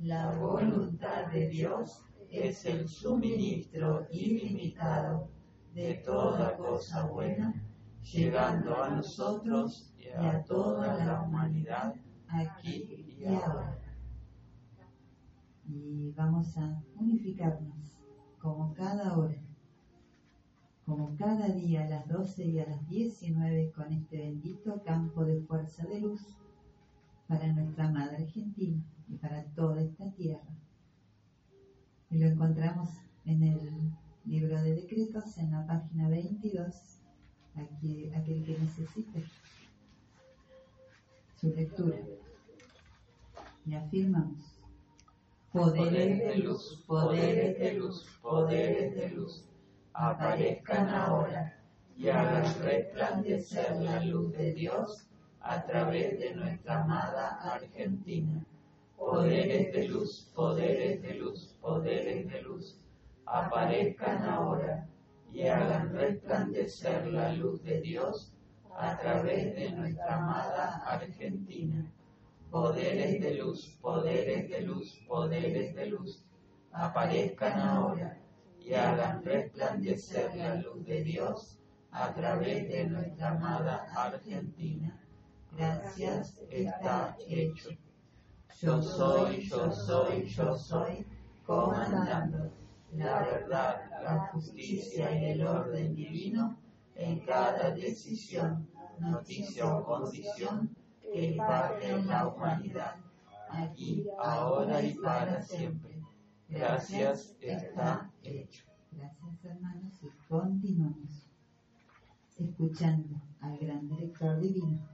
La voluntad de Dios es el suministro ilimitado de toda cosa buena, llegando a nosotros y a toda la humanidad aquí y ahora. Y vamos a unificarnos como cada hora, como cada día a las 12 y a las 19 con este bendito campo de fuerza de luz para nuestra Madre Argentina y para toda esta tierra. Y lo encontramos en el libro de decretos, en la página 22, aquí, aquel que necesite su lectura. Y afirmamos, poderes de luz, poderes de luz, poderes de luz, aparezcan ahora y hagan resplandecer la luz de Dios a través de nuestra amada Argentina. Poderes de luz, poderes de luz, poderes de luz, aparezcan ahora y hagan resplandecer la luz de Dios a través de nuestra amada Argentina. Poderes de luz, poderes de luz, poderes de luz, aparezcan ahora y hagan resplandecer la luz de Dios a través de nuestra amada Argentina. Gracias está hecho. Yo soy, yo soy, yo soy, comandando la verdad, la justicia y el orden divino en cada decisión, noticia o condición que impacte en la humanidad, aquí, ahora y para siempre. Gracias está hecho. Gracias hermanos y continuamos escuchando al gran director divino.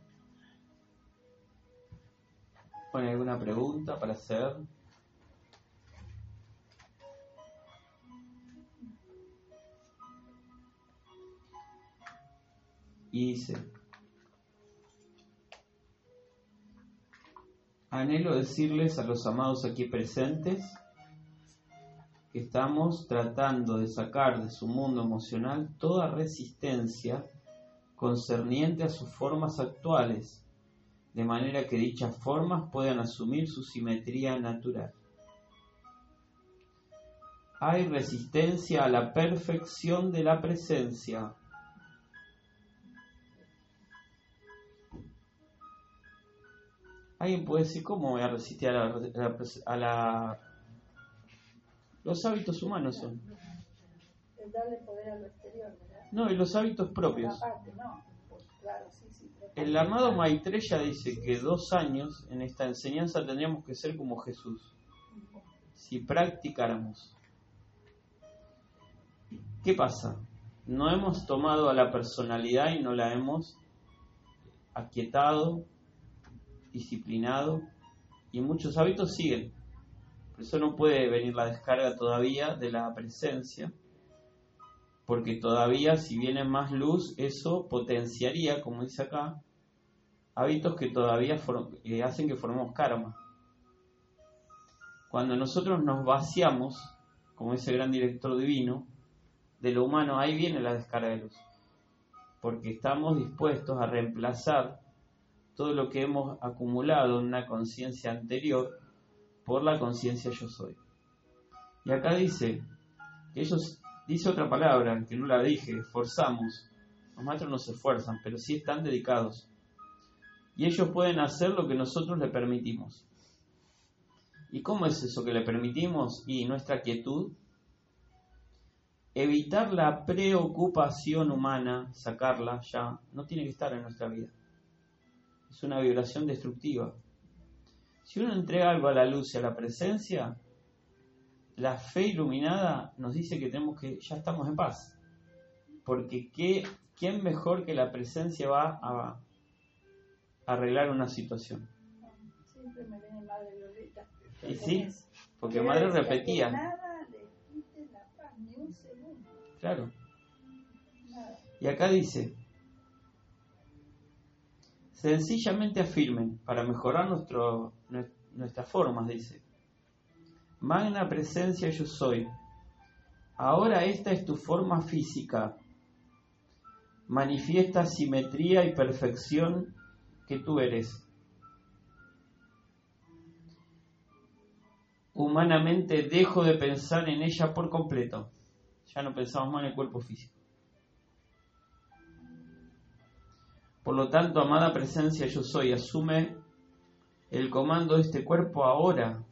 ¿Pone alguna pregunta para hacer? Dice, anhelo decirles a los amados aquí presentes que estamos tratando de sacar de su mundo emocional toda resistencia concerniente a sus formas actuales, de manera que dichas formas puedan asumir su simetría natural. Hay resistencia a la perfección de la presencia. ¿Alguien puede decir cómo voy a resistir a la, a la los hábitos humanos son. El darle poder a lo exterior, ¿verdad? No, y los hábitos propios. Aparte, no. Claro, sí, el amado Maitreya dice que dos años en esta enseñanza tendríamos que ser como Jesús, si practicáramos. ¿Qué pasa? No hemos tomado a la personalidad y no la hemos aquietado, disciplinado, y muchos hábitos siguen eso no puede venir la descarga todavía de la presencia, porque todavía si viene más luz, eso potenciaría, como dice acá, hábitos que todavía hacen que formemos karma. Cuando nosotros nos vaciamos, como ese gran director divino, de lo humano, ahí viene la descarga de luz. Porque estamos dispuestos a reemplazar todo lo que hemos acumulado en una conciencia anterior por la conciencia yo soy. Y acá dice, ellos, dice otra palabra, que no la dije, forzamos, Los maestros no se esfuerzan, pero sí están dedicados. Y ellos pueden hacer lo que nosotros le permitimos. ¿Y cómo es eso que le permitimos? Y nuestra quietud. Evitar la preocupación humana, sacarla ya, no tiene que estar en nuestra vida. Es una vibración destructiva. Si uno entrega algo a la luz y a la presencia, la fe iluminada nos dice que tenemos que ya estamos en paz. Porque ¿qué, ¿quién mejor que la presencia va a, arreglar una situación? Siempre me viene Madre. Y sí, porque Madre repetía. Nada le quite la paz, ni un segundo. Claro. Nada. Y acá dice, sencillamente afirmen, para mejorar nuestro, nue- nuestras formas, dice, Magna presencia yo soy. Ahora esta es tu forma física. Manifiesta simetría y perfección que tú eres. Humanamente dejo de pensar en ella por completo. Ya no pensamos más en el cuerpo físico. Por lo tanto, amada presencia yo soy, asume el comando de este cuerpo ahora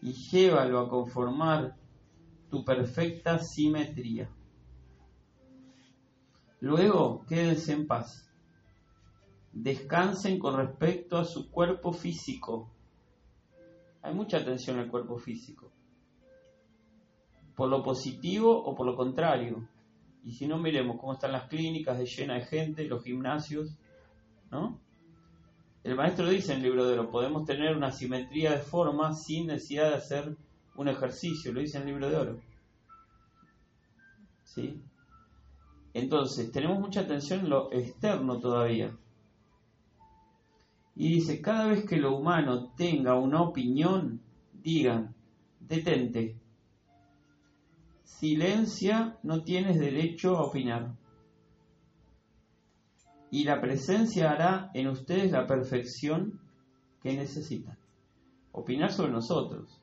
y llévalo a conformar tu perfecta simetría. Luego, quédense en paz. Descansen con respecto a su cuerpo físico. Hay mucha atención al cuerpo físico. Por lo positivo o por lo contrario. Y si no, miremos cómo están las clínicas de llena de gente, los gimnasios, ¿no? El maestro dice en el libro de oro, podemos tener una simetría de forma sin necesidad de hacer un ejercicio, lo dice en el libro de oro. ¿Sí? Entonces, tenemos mucha atención en lo externo todavía. Y dice, cada vez que lo humano tenga una opinión, digan, detente. Silencia, no tienes derecho a opinar. Y la presencia hará en ustedes la perfección que necesitan. Opinar sobre nosotros.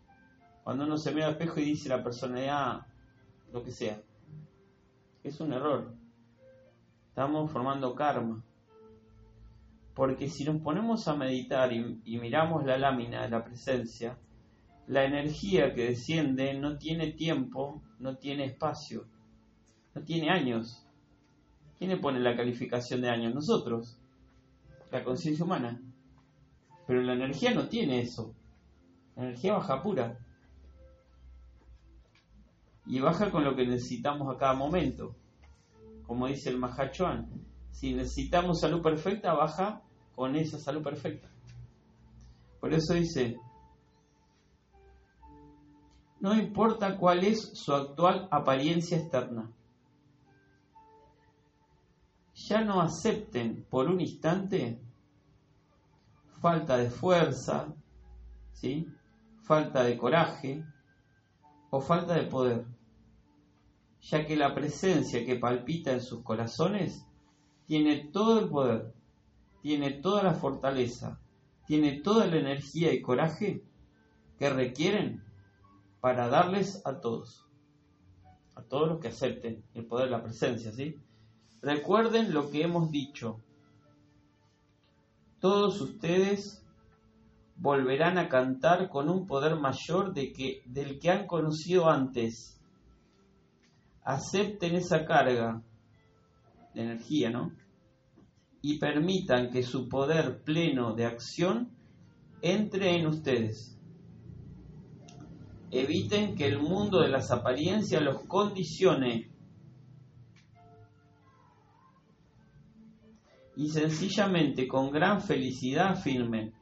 Cuando uno se mira al espejo y dice la personalidad, lo que sea, es un error. Estamos formando karma. Porque si nos ponemos a meditar y, y miramos la lámina de la presencia, la energía que desciende no tiene tiempo, no tiene espacio, no tiene años. ¿Quién le pone la calificación de años? Nosotros, la conciencia humana. Pero la energía no tiene eso. La energía baja pura. Y baja con lo que necesitamos a cada momento. Como dice el Mahachuan, si necesitamos salud perfecta, baja con esa salud perfecta. Por eso dice, no importa cuál es su actual apariencia externa. Ya no acepten por un instante falta de fuerza, ¿sí? falta de coraje o falta de poder, ya que la presencia que palpita en sus corazones tiene todo el poder, tiene toda la fortaleza, tiene toda la energía y coraje que requieren para darles a todos, a todos los que acepten el poder de la presencia, ¿sí? Recuerden lo que hemos dicho. Todos ustedes volverán a cantar con un poder mayor de que, del que han conocido antes. Acepten esa carga de energía, ¿no? Y permitan que su poder pleno de acción entre en ustedes. Eviten que el mundo de las apariencias los condicione y sencillamente con gran felicidad afirmen,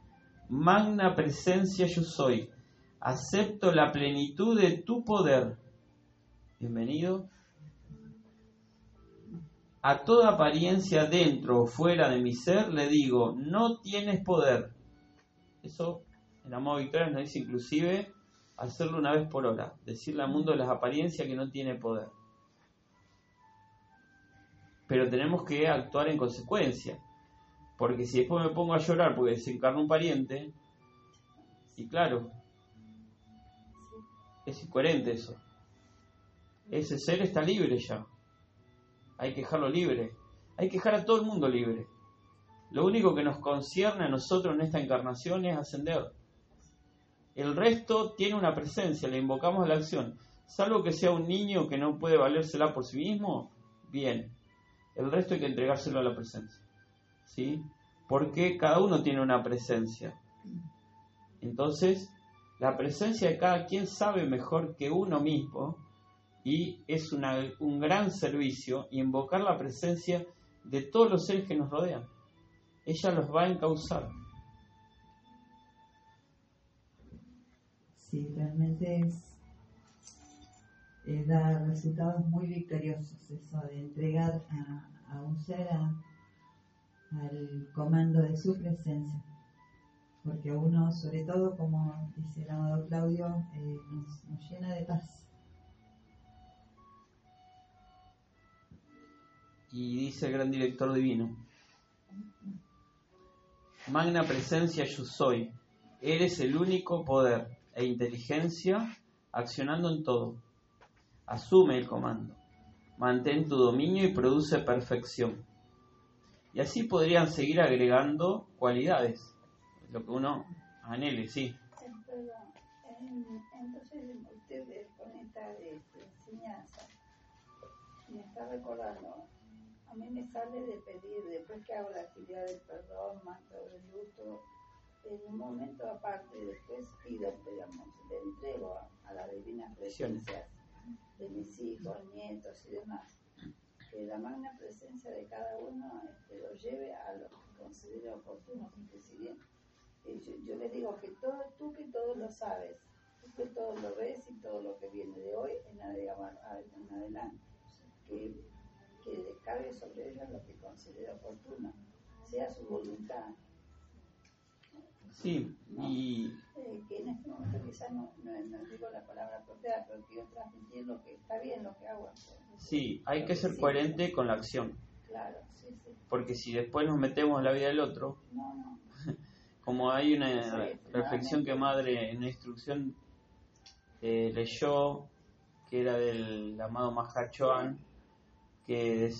magna presencia yo soy, acepto la plenitud de tu poder. Bienvenido. A toda apariencia dentro o fuera de mi ser le digo, no tienes poder. Eso el amado Victoria nos dice inclusive hacerlo una vez por hora, decirle al mundo de las apariencias que no tiene poder pero tenemos que actuar en consecuencia. Porque si después me pongo a llorar porque se encarna un pariente, y claro, es incoherente eso. Ese ser está libre ya. hay que dejarlo libre, hay que dejar a todo el mundo libre. Lo único que nos concierne a nosotros en esta encarnación es ascender. El resto tiene una presencia, le invocamos a la acción. Salvo que sea un niño que no puede valérsela por sí mismo, bien. El resto hay que entregárselo a la presencia. ¿Sí? Porque cada uno tiene una presencia. Entonces, la presencia de cada quien sabe mejor que uno mismo y es un gran servicio invocar la presencia de todos los seres que nos rodean. Ella los va a encauzar. Sí, realmente es, da resultados muy victoriosos eso de entregar a, un ser al comando de su presencia porque a uno, sobre todo, como dice el amado Claudio, eh, nos, llena de paz. Y dice el gran director divino, Magna presencia yo soy, eres el único poder e inteligencia accionando en todo. Asume el comando, mantén tu dominio y produce perfección. Y así podrían seguir agregando cualidades lo que uno anhele, sí. Entonces, ustedes con esta este, enseñanza, me está recordando, a mí me sale de pedir, después que hago la actividad del perdón, manto del luto, en un momento aparte, después pido, digamos, le entrego a, las divinas presencias de mis hijos, nietos y demás, que la magna presencia de cada uno este, lo lleve a lo que considere oportuno, porque si bien yo, les digo que todo, tú que todo lo sabes, tú que todo lo ves y todo lo que viene de hoy en, adelante, que, que descargue sobre ellos lo que considera oportuno, sea su voluntad. Sí, y... Eh, que en este momento quizás no, no, digo la palabra apropiada, pero quiero transmitir lo que está bien, lo que hago. Sí, hay que ser coherente con la acción. Claro, sí, sí. Porque si después nos metemos en la vida del otro, no, no *laughs* como hay una reflexión que Madre en una instrucción eh, leyó, que era del amado Mahachoan, que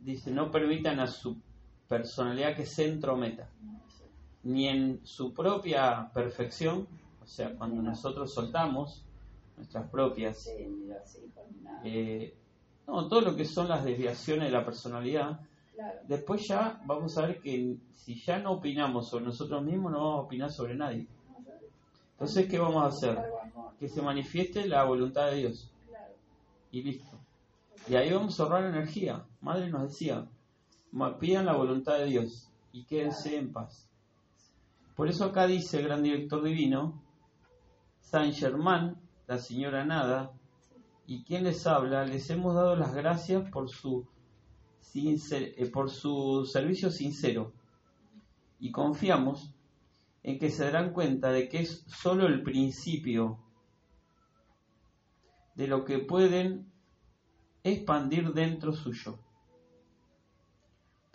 dice, no permitan a su personalidad que se entrometa, ni en su propia perfección, o sea, cuando nosotros soltamos nuestras propias, eh, no, todo lo que son las desviaciones de la personalidad, Después ya vamos a ver que si ya no opinamos sobre nosotros mismos, no vamos a opinar sobre nadie. Entonces, ¿qué vamos a hacer? Que se manifieste la voluntad de Dios. Y listo. Y ahí vamos a ahorrar energía. Madre nos decía, pidan la voluntad de Dios y quédense en paz. Por eso acá dice el gran director divino, San Germán, la señora Nada, y quien les habla, les hemos dado las gracias por su eh, por su servicio sincero y confiamos en que se darán cuenta de que es solo el principio de lo que pueden expandir dentro suyo.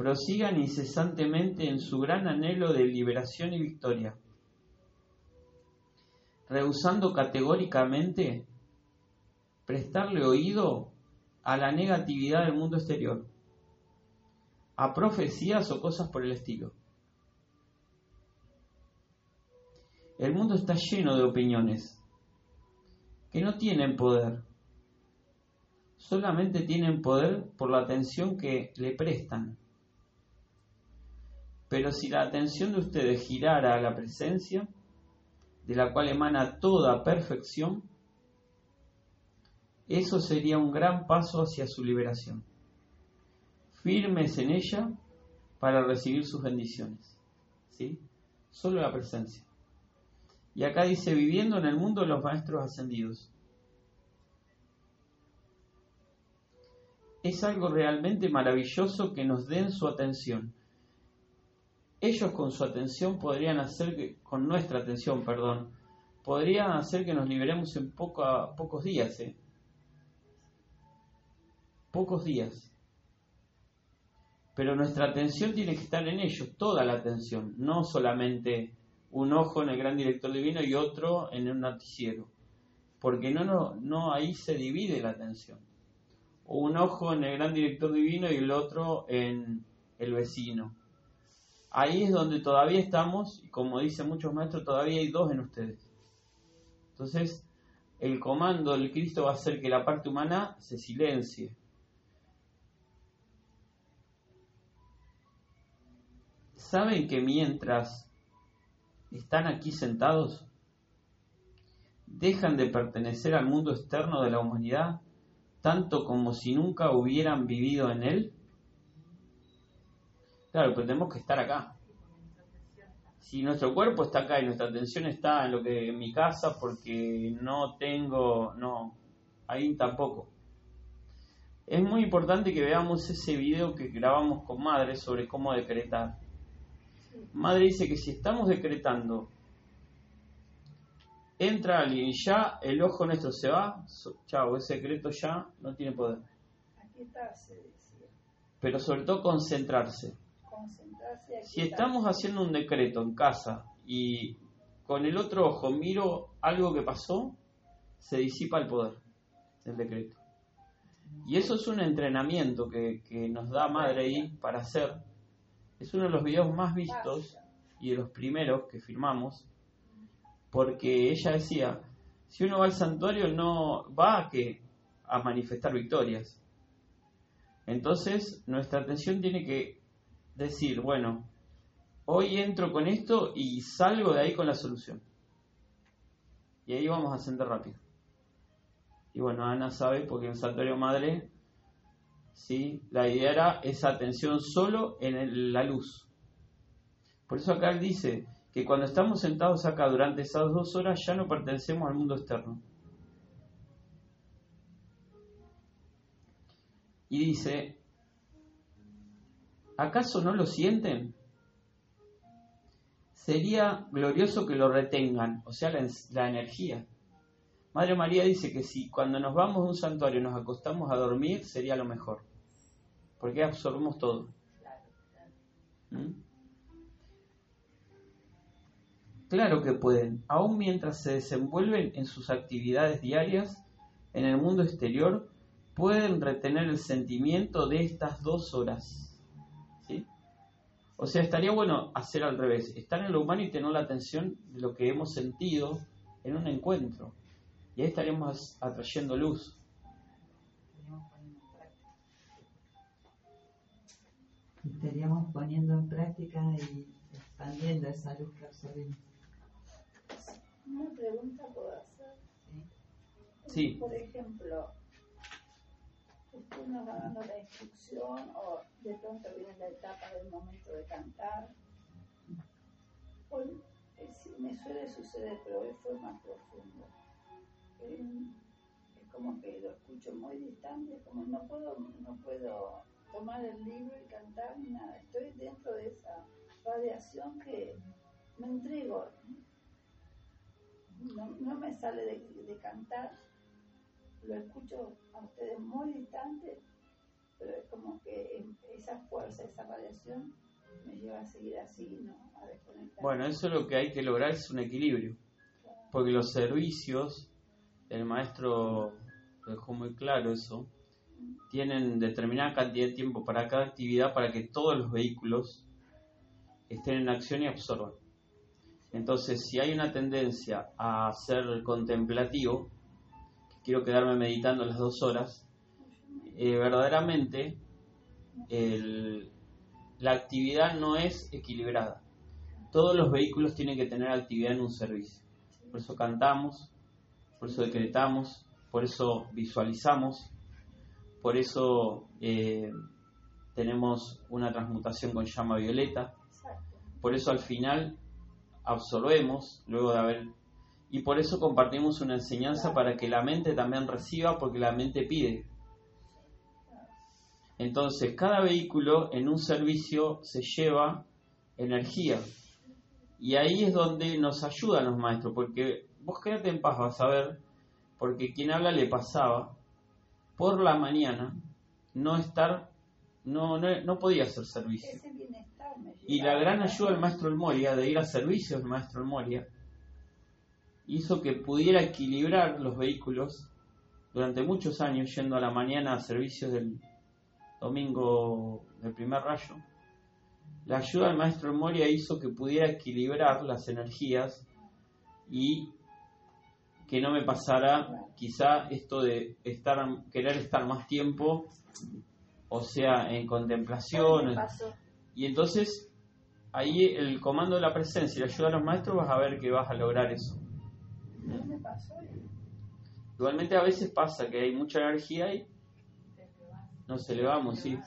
Prosigan incesantemente en su gran anhelo de liberación y victoria, rehusando categóricamente prestarle oído a la negatividad del mundo exterior a profecías o cosas por el estilo. El mundo está lleno de opiniones que no tienen poder, solamente tienen poder por la atención que le prestan. Pero si la atención de ustedes girara a la presencia, de la cual emana toda perfección, eso sería un gran paso hacia su liberación firmes en ella para recibir sus bendiciones. ¿Sí? Solo la presencia. Y acá dice, viviendo en el mundo de los maestros ascendidos. Es algo realmente maravilloso que nos den su atención. Ellos con su atención podrían hacer que, con nuestra atención, perdón, podrían hacer que nos liberemos en pocos días, ¿eh? Pocos días. Pero nuestra atención tiene que estar en ellos, toda la atención, no solamente un ojo en el gran director divino y otro en un noticiero, porque no, no, no ahí se divide la atención. o un ojo en el gran director divino y el otro en el vecino. Ahí es donde todavía estamos, y como dicen muchos maestros, todavía hay dos en ustedes. Entonces, el comando del Cristo va a hacer que la parte humana se silencie. ¿Saben que mientras están aquí sentados, dejan de pertenecer al mundo externo de la humanidad, tanto como si nunca hubieran vivido en él? Claro, pero tenemos que estar acá. Si nuestro cuerpo está acá y nuestra atención está en lo que en mi casa porque no tengo, no, ahí tampoco. Es muy importante que veamos ese video que grabamos con Madre sobre cómo decretar. Madre dice que si estamos decretando, entra alguien y ya el ojo nuestro se va, chao, ese decreto ya no tiene poder. Aquí está, se decía. Pero sobre todo concentrarse. Si estamos haciendo un decreto en casa y con el otro ojo miro algo que pasó, se disipa el poder del decreto. Y eso es un entrenamiento que, que nos da Madre ahí para hacer. Es uno de los videos más vistos y de los primeros que filmamos, porque ella decía, si uno va al santuario no va a, que, a manifestar victorias. Entonces nuestra atención tiene que decir, bueno, hoy entro con esto y salgo de ahí con la solución. Y ahí vamos a ascender rápido. Y bueno, Ana sabe, porque en Santuario Madre, sí, la idea era esa atención solo en la luz. Por eso acá él dice que cuando estamos sentados acá durante esas dos horas ya no pertenecemos al mundo externo. Y dice, ¿acaso no lo sienten? Sería glorioso que lo retengan, o sea, la, la energía. Madre María dice que si cuando nos vamos de un santuario nos acostamos a dormir, sería lo mejor, porque absorbemos todo. ¿Mm? Claro que pueden, aun mientras se desenvuelven en sus actividades diarias en el mundo exterior, pueden retener el sentimiento de estas dos horas. O sea, estaría bueno hacer al revés, estar en lo humano y tener la atención de lo que hemos sentido en un encuentro. Y ahí estaríamos atrayendo luz. Estaríamos poniendo en práctica y expandiendo esa luz que absorbimos. Una pregunta puedo hacer. Sí. Por ejemplo, usted nos va dando la instrucción o de pronto viene la etapa del momento de cantar. Hoy eh, sí, me suele suceder, pero hoy fue más profundo. Eh, Es como que lo escucho muy distante, como no puedo, no puedo tomar el libro y cantar ni nada. Estoy dentro de esa radiación que me entrego. No, no me sale de, de cantar, lo escucho a ustedes muy distante, pero es como que em- esa fuerza, esa radiación me lleva a seguir así, ¿no? A desconectar. Bueno, eso lo que hay que lograr es un equilibrio, porque los servicios, el maestro lo dejó muy claro eso, tienen determinada cantidad de tiempo para cada actividad para que todos los vehículos estén en acción y absorban. Entonces, si hay una tendencia a ser contemplativo, quiero quedarme meditando las dos horas, eh, verdaderamente el- la actividad no es equilibrada. Todos los vehículos tienen que tener actividad en un servicio. Por eso cantamos, por eso decretamos, por eso visualizamos, por eso eh, tenemos una transmutación con llama violeta, por eso al final absorbemos, luego de haber... Y por eso compartimos una enseñanza para que la mente también reciba, porque la mente pide. Entonces, cada vehículo en un servicio se lleva energía. Y ahí es donde nos ayudan los maestros, porque vos quédate en paz, vas a ver, porque quien habla le pasaba por la mañana no estar, no, no, no podía hacer servicio. Y la gran ayuda del maestro El Moria, de ir a servicio del maestro El Moria, hizo que pudiera equilibrar los vehículos durante muchos años yendo a la mañana a servicios del domingo del primer rayo, la ayuda del maestro Moria hizo que pudiera equilibrar las energías y que no me pasara quizá esto de estar querer estar más tiempo, o sea, en contemplación. Y entonces ahí el comando de la presencia y la ayuda de los maestros vas a ver que vas a lograr eso. Igualmente a veces pasa que hay mucha energía y nos elevamos, sí.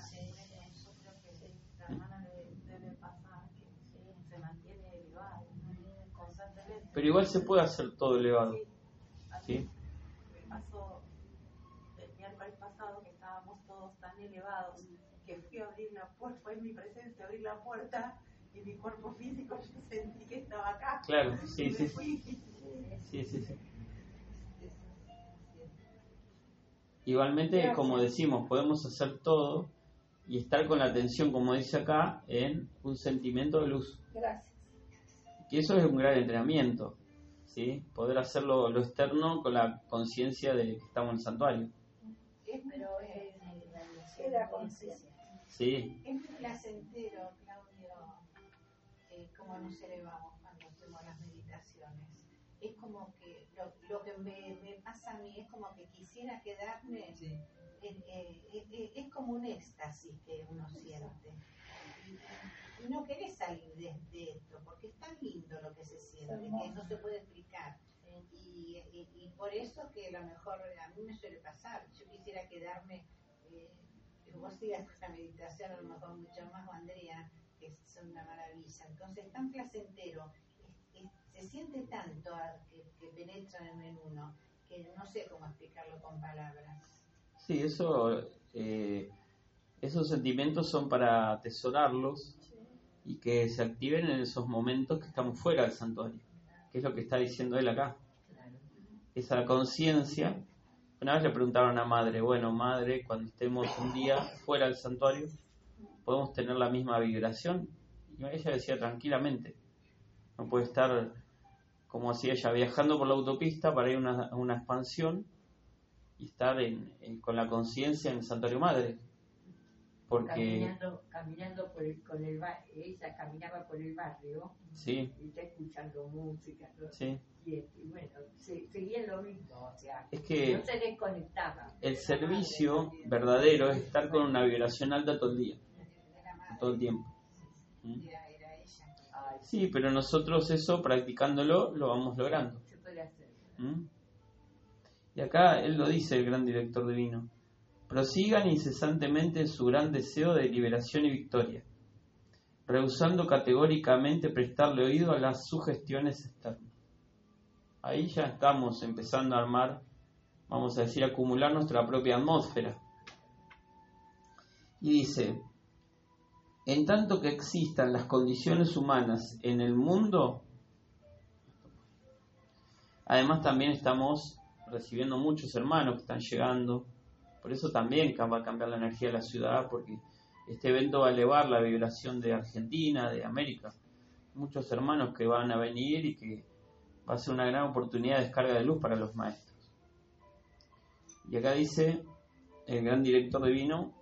Pero igual se puede hacer todo elevado. ¿sí? Me pasó el miércoles pasado que estábamos todos tan elevados que fui a abrir la puerta, fue en mi presencia abrir la puerta y mi cuerpo físico yo sentí que estaba acá. Claro, sí, sí. Sí, sí, sí. Igualmente, como decimos, podemos hacer todo y estar con la atención, como dice acá, en un sentimiento de luz. Gracias. Que eso es un gran entrenamiento, ¿sí? Poder hacerlo lo externo con la conciencia de que estamos en el santuario. Pero es la conciencia. Sí. Es muy placentero, Claudio, eh, cómo nos elevamos cuando hacemos las meditaciones. Es como que lo, lo que me, me, pasa a mí es como que quisiera quedarme. Sí. En, eh, eh, es como un éxtasis que uno siente. Y, y no querés salir de, de, esto, porque es tan lindo lo que se siente, que no se puede explicar. Y, y, y, por eso que a lo mejor a mí me suele pasar. Yo quisiera quedarme eh, vos sigas la meditación, a lo mejor mucho más, o Andrea, que son una maravilla. Entonces, tan placentero, es, es, se siente tanto que, que penetran en uno, que no sé cómo explicarlo con palabras. Sí, eso, eh, esos sentimientos son para atesorarlos sí. y que se activen en esos momentos que estamos fuera del santuario, que es lo que está diciendo él acá. Esa conciencia una vez le preguntaron a madre, bueno, madre, cuando estemos un día fuera del santuario, ¿podemos tener la misma vibración? Y ella decía tranquilamente, no puede estar como hacía ella, viajando por la autopista para ir a una, una, expansión y estar en, en, con la conciencia en el santuario madre. Porque... Caminando, caminando por el, con el barrio, ella caminaba por el barrio sí. y está escuchando música. ¿no? Sí. Y, y, bueno, se, seguía lo mismo, o sea, es que no se desconectaba. El servicio verdadero es estar con una vibración alta todo el día, todo el tiempo. ¿Mm? Sí, pero nosotros eso practicándolo lo vamos logrando. Se puede hacer. ¿Mm? Y acá él lo dice, el gran director divino. Prosigan incesantemente en su gran deseo de liberación y victoria, rehusando categóricamente prestarle oído a las sugestiones externas. Ahí ya estamos empezando a armar, vamos a decir, acumular nuestra propia atmósfera. Y dice, en tanto que existan las condiciones humanas en el mundo, además también estamos recibiendo muchos hermanos que están llegando, por eso también va a cambiar la energía de la ciudad, porque este evento va a elevar la vibración de Argentina, de América. Muchos hermanos que van a venir y que va a ser una gran oportunidad de descarga de luz para los maestros. Y acá dice el gran director divino,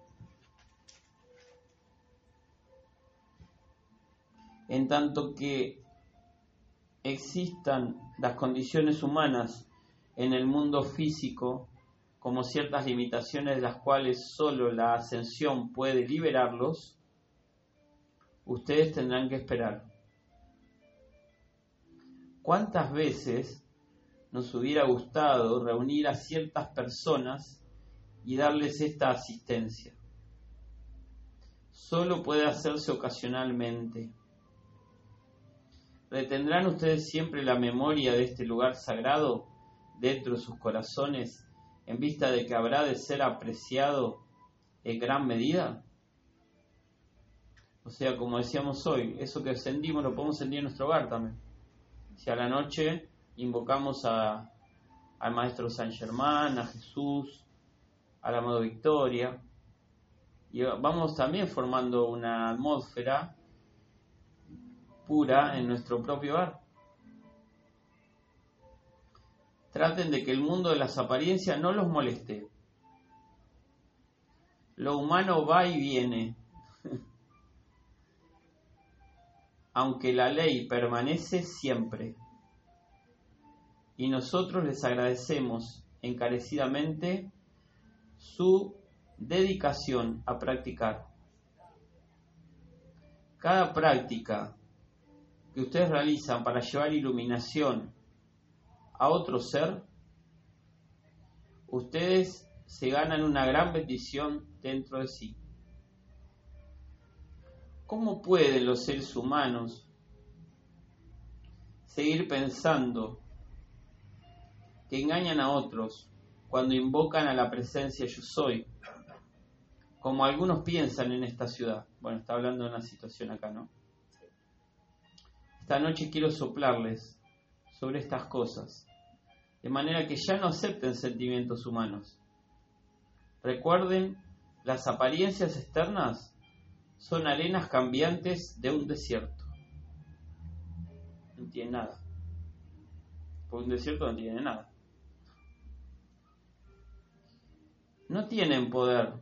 en tanto que existan las condiciones humanas en el mundo físico como ciertas limitaciones de las cuales solo la ascensión puede liberarlos, ustedes tendrán que esperar. ¿Cuántas veces nos hubiera gustado reunir a ciertas personas y darles esta asistencia? Solo puede hacerse ocasionalmente. ¿Retendrán ustedes siempre la memoria de este lugar sagrado dentro de sus corazones en vista de que habrá de ser apreciado en gran medida? O sea, como decíamos hoy, eso que sentimos lo podemos sentir en nuestro hogar también. Si a la noche invocamos a, al Maestro San Germán, a Jesús, al amado Victoria, y vamos también formando una atmósfera en nuestro propio hogar. Traten de que el mundo de las apariencias no los moleste. Lo humano va y viene. *laughs* Aunque la ley permanece siempre. Y nosotros les agradecemos encarecidamente su dedicación a practicar. Cada práctica que ustedes realizan para llevar iluminación a otro ser, ustedes se ganan una gran bendición dentro de sí. ¿Cómo pueden los seres humanos seguir pensando que engañan a otros cuando invocan a la presencia yo soy? Como algunos piensan en esta ciudad. Bueno, está hablando de una situación acá, ¿no? Esta noche quiero soplarles sobre estas cosas, de manera que ya no acepten sentimientos humanos. Recuerden, las apariencias externas son arenas cambiantes de un desierto. No tiene nada. Porque un desierto no tiene nada. No tienen poder,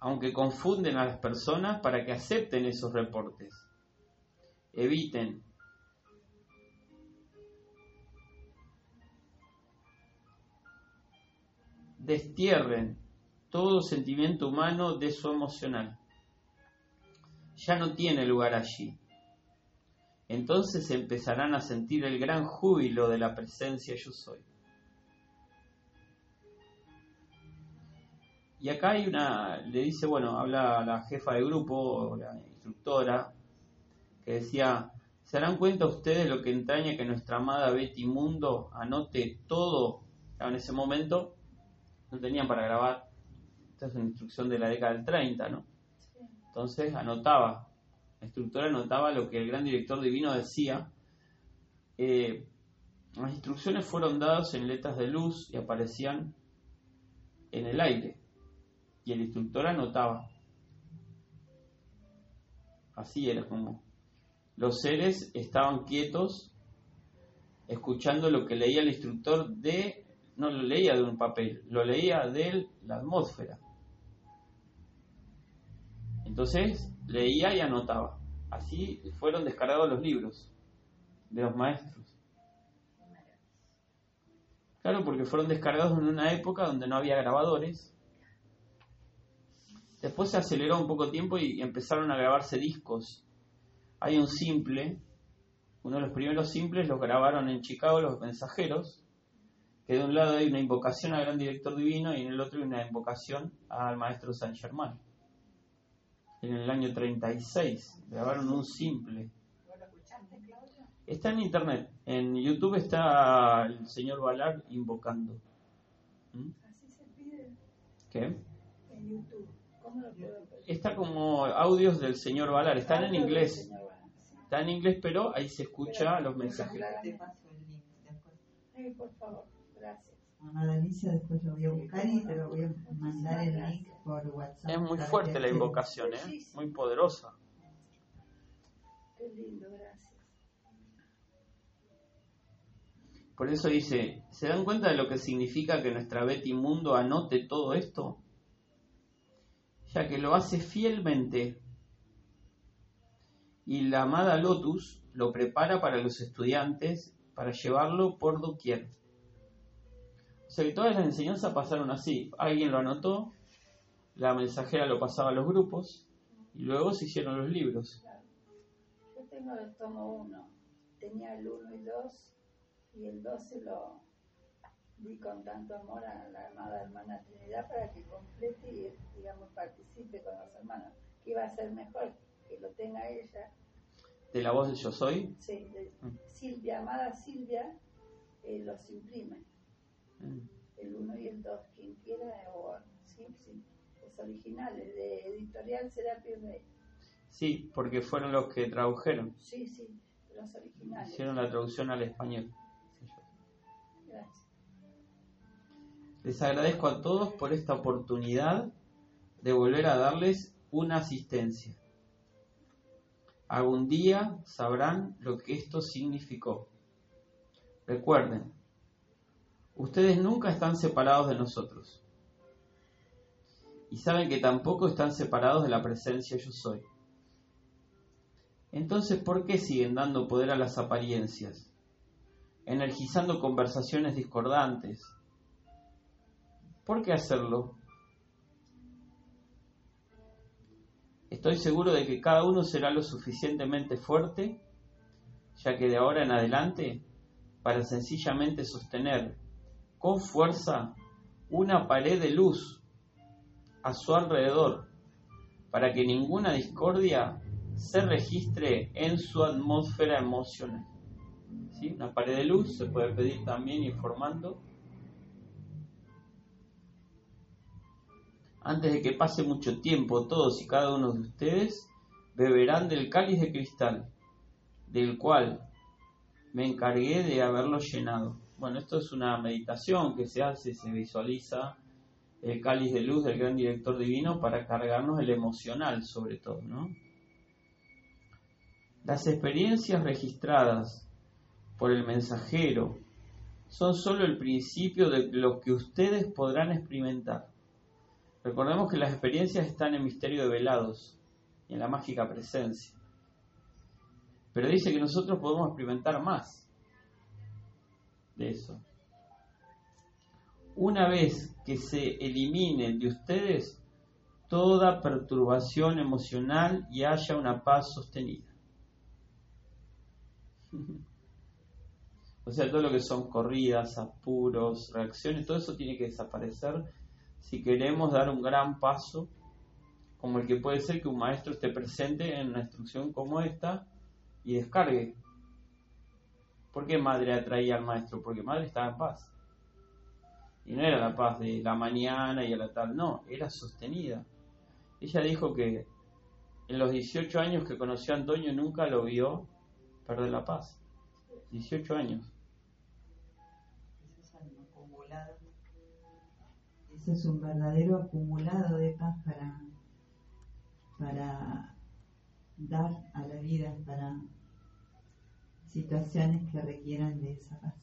aunque confunden a las personas para que acepten esos reportes eviten destierren todo sentimiento humano de su emocional. Ya no tiene lugar allí. Entonces empezarán a sentir el gran júbilo de la presencia yo soy. Y acá hay una, le dice, bueno, habla la jefa de grupo, la instructora, que decía, ¿se darán cuenta ustedes lo que entraña que nuestra amada Betty Mundo anote todo? En ese momento no tenían para grabar, esta es una instrucción de la década del 30, ¿no? Entonces anotaba, la instructora anotaba lo que el gran director divino decía. Eh, las instrucciones fueron dadas en letras de luz y aparecían en el aire. Y el instructor anotaba. Así era como los seres estaban quietos escuchando lo que leía el instructor de, no lo leía de un papel, lo leía de la atmósfera. Entonces leía y anotaba. Así fueron descargados los libros de los maestros. Claro, porque fueron descargados en una época donde no había grabadores. Después se aceleró un poco tiempo y empezaron a grabarse discos hay un simple, uno de los primeros simples los grabaron en Chicago los mensajeros, que de un lado hay una invocación al gran director divino y en el otro hay una invocación al maestro San Germán. En el año 36 grabaron un simple. Está en internet, en YouTube está el señor Valar invocando. ¿Mm? ¿Qué? En YouTube. ¿Cómo lo puedo Está como audios del señor Valar, están en inglés. Está en inglés, pero ahí se escucha los mensajes. Sí, por favor, gracias. Amada Alicia, después lo voy a buscar y te lo voy a mandar el link por WhatsApp. Es muy fuerte la invocación, ¿eh? Muy poderosa. Qué lindo, gracias. Por eso dice, ¿se dan cuenta de lo que significa que nuestra Betty Mundo anote todo esto? Ya que lo hace fielmente y la amada Lotus lo prepara para los estudiantes para llevarlo por doquier. O sea que todas las enseñanzas pasaron así. Alguien lo anotó, la mensajera lo pasaba a los grupos y luego se hicieron los libros. Yo tengo el tomo 1, tenía el 1 y 2 y el 12 lo di con tanto amor a la amada hermana Trinidad para que complete y digamos participe con los hermanos, que iba a ser mejor que lo tenga ella. ¿De la voz de Yo Soy? Sí, de mm. Silvia, amada Silvia, eh, los imprime. Mm. El 1 y el 2, quien quiera, o sí, sí, los originales, de Editorial Serapio Rey. Sí, porque fueron los que tradujeron. Sí, sí, los originales. Hicieron la traducción al español. Gracias. Les agradezco a todos por esta oportunidad de volver a darles una asistencia. Algún día sabrán lo que esto significó. Recuerden, Ustedes nunca están separados de nosotros. Y saben que tampoco están separados de la presencia yo soy. Entonces, ¿por qué siguen dando poder a las apariencias? Energizando conversaciones discordantes. ¿Por qué hacerlo? Estoy seguro de que cada uno será lo suficientemente fuerte, ya que de ahora en adelante, para sencillamente sostener con fuerza una pared de luz a su alrededor, para que ninguna discordia se registre en su atmósfera emocional. ¿Sí? Una pared de luz se puede pedir también informando. Antes de que pase mucho tiempo, todos y cada uno de ustedes beberán del cáliz de cristal, del cual me encargué de haberlo llenado. Bueno, esto es una meditación que se hace, se visualiza el cáliz de luz del gran director divino para cargarnos el emocional sobre todo, ¿no? Las experiencias registradas por el mensajero son solo el principio de lo que ustedes podrán experimentar. Recordemos que las experiencias están en misterio de velados y en la mágica presencia. Pero dice que nosotros podemos experimentar más de eso. Una vez que se elimine de ustedes toda perturbación emocional y haya una paz sostenida. *laughs* O sea, todo lo que son corridas, apuros, reacciones, todo eso tiene que desaparecer si queremos dar un gran paso, como el que puede ser que un maestro esté presente en una instrucción como esta y descargue ¿Por qué madre atraía al maestro? Porque madre estaba en paz. Y no era la paz de la mañana y a la tal, no, era sostenida. Ella dijo que en los 18 años que conoció a Antonio nunca lo vio perder la paz. 18 años. Ese es un verdadero acumulado de paz para, para dar a la vida, para situaciones que requieran de esa paz.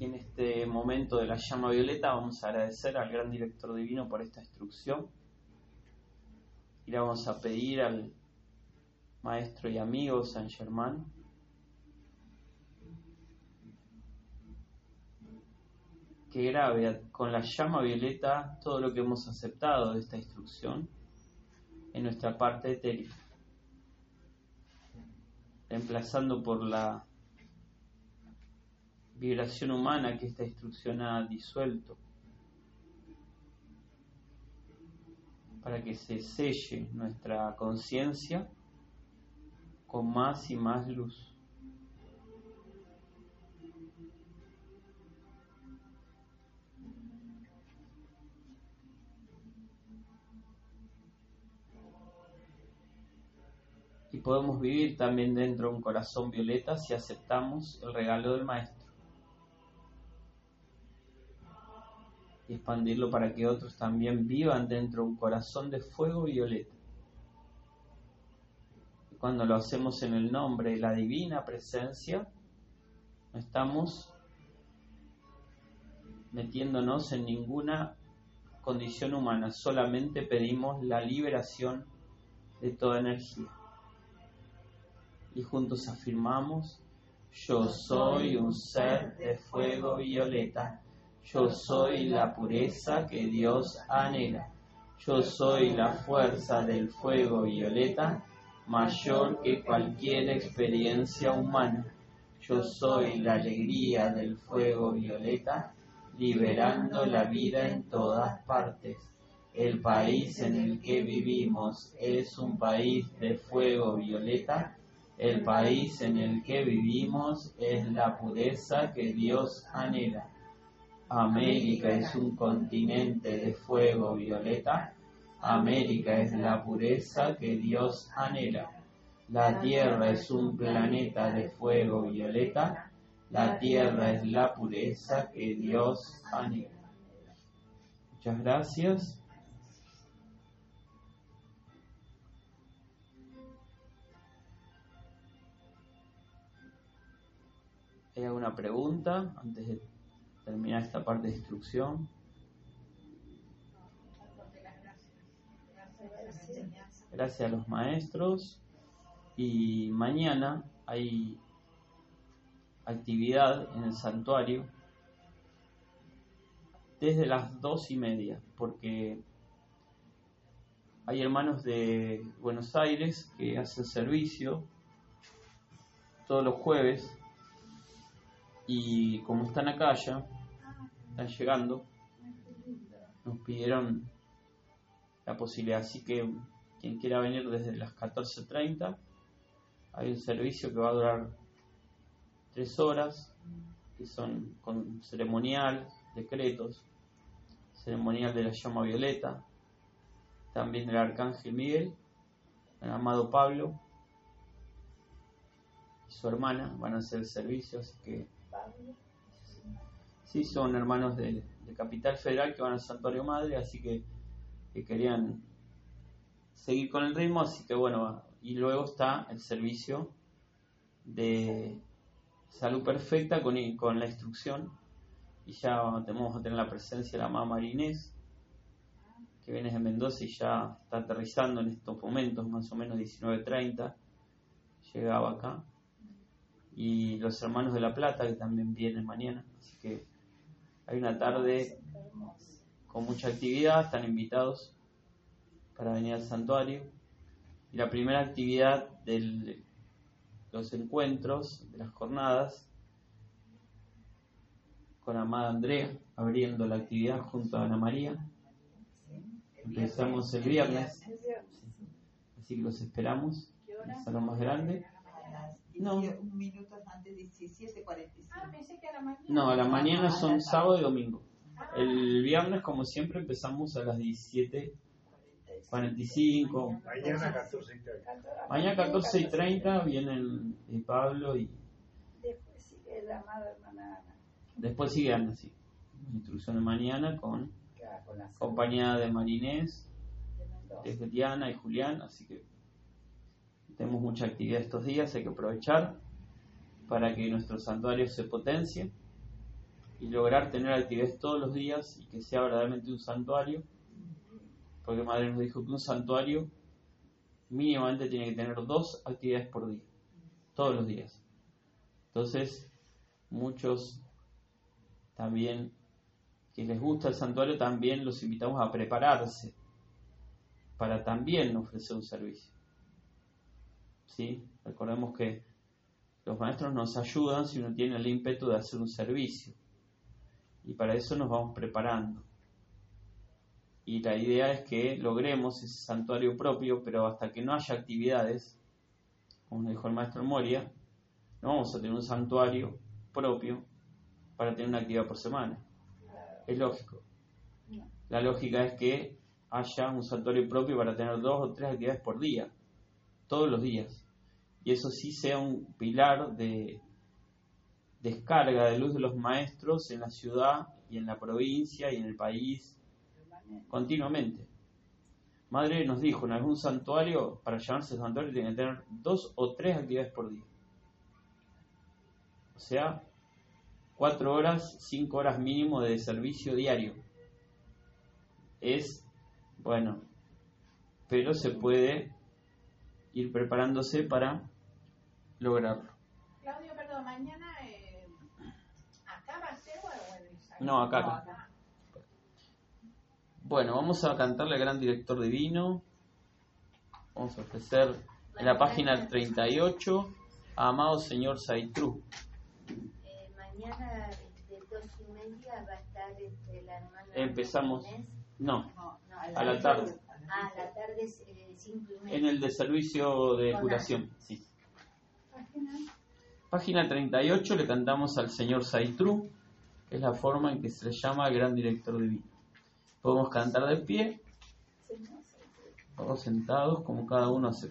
Y en este momento de la llama violeta vamos a agradecer al gran director divino por esta instrucción. Y vamos a pedir al maestro y amigo San Germán. Que grabe con la llama violeta todo lo que hemos aceptado de esta instrucción en nuestra parte etérica, reemplazando por la vibración humana que esta instrucción ha disuelto, para que se selle nuestra conciencia con más y más luz. y podemos vivir también dentro de un corazón violeta si aceptamos el regalo del Maestro y expandirlo para que otros también vivan dentro de un corazón de fuego violeta. Cuando lo hacemos en el nombre de la divina presencia, no estamos metiéndonos en ninguna condición humana, solamente pedimos la liberación de toda energía. Y juntos afirmamos, yo soy un ser de fuego violeta, yo soy la pureza que Dios anhela, yo soy la fuerza del fuego violeta, mayor que cualquier experiencia humana, yo soy la alegría del fuego violeta, liberando la vida en todas partes. El país en el que vivimos es un país de fuego violeta el país en el que vivimos es la pureza que Dios anhela. América es un continente de fuego violeta. América es la pureza que Dios anhela. La Tierra es un planeta de fuego violeta. La Tierra es la pureza que Dios anhela. Muchas gracias. ¿Hay alguna pregunta antes de terminar esta parte de instrucción? Gracias a los maestros. Y mañana hay actividad en el santuario desde las dos y media, porque hay hermanos de Buenos Aires que hacen servicio todos los jueves y como están acá ya, están llegando, nos pidieron la posibilidad. Así que quien quiera venir desde las 14.30, hay un servicio que va a durar tres horas, que son con ceremonial, decretos, ceremonial de la llama violeta, también del arcángel Miguel, el amado Pablo y su hermana van a hacer el servicio, así que sí son hermanos de, de Capital Federal que van al Santuario Madre, así que, que querían seguir con el ritmo, así que bueno, y luego está el servicio de salud perfecta con, con la instrucción y ya vamos a tener la presencia de la mamá Marinés que viene de Mendoza y ya está aterrizando en estos momentos, más o menos 19.30, llegaba acá. Y los hermanos de La Plata que también vienen mañana, así que hay una tarde. Con mucha actividad, están invitados para venir al santuario. Y la primera actividad de los encuentros, de las jornadas, con Amada Andrea, abriendo la actividad junto a Ana María. Empezamos el viernes, así que los esperamos ¿Qué en hora? el salón más grande. A No. 17 un minuto antes de 17.45. Ah, pensé que era mañana. No, a la mañana a son la sábado y domingo. El viernes, como siempre, empezamos a las 17.45. Mañana 14 y 30. Mañana 14 y 30 vienen eh, Pablo y Después sigue la amada hermana Ana. después sigue Ana, sí. Instrucción de mañana con la compañía de Marinés, de Diana y Julián, así que tenemos mucha actividad estos días, hay que aprovechar para que nuestro santuario se potencie y lograr tener actividades todos los días y que sea verdaderamente un santuario, porque Madre nos dijo que un santuario mínimamente tiene que tener dos actividades por día, todos los días. Entonces, muchos también que les gusta el santuario, también los invitamos a prepararse para también ofrecer un servicio. ¿Sí? Recordemos que los maestros nos ayudan si uno tiene el ímpetu de hacer un servicio. Y para eso nos vamos preparando. Y la idea es que logremos ese santuario propio, pero hasta que no haya actividades, como dijo el maestro Moria, no vamos a tener un santuario propio para tener una actividad por semana. Es lógico. La lógica es que haya un santuario propio para tener dos o tres actividades por día, todos los días. Y eso sí sea un pilar de descarga de luz de los maestros en la ciudad y en la provincia y en el país continuamente. Madre nos dijo, en algún santuario, para llamarse santuario, tiene que tener dos o tres actividades por día. O sea, cuatro horas, cinco horas mínimo de servicio diario. Es, bueno, pero se puede ir preparándose para lograrlo. Claudio, perdón, mañana eh, acá va a ser o en Buenos Aires? No, acá, acá. Bueno, vamos a cantarle al gran director divino. Vamos a ofrecer en la página 38 a Amado Señor Saitru. Eh, mañana de dos y media va a estar este, la hermana. Empezamos. No, a la tarde. Ah, la tarde eh, cinco y media. en el de servicio de curación. Sí. Página 38 le cantamos al Señor Saitru, es la forma en que se le llama al gran director divino. Podemos cantar de pie o sentados, como cada uno hace.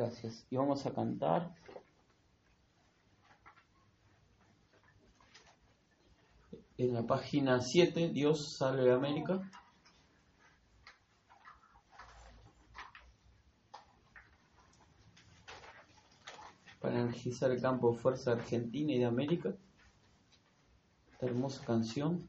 Gracias. Y vamos a cantar. En la página 7, Dios salve a América. Para energizar el campo de fuerza Argentina y de América. Esta hermosa canción.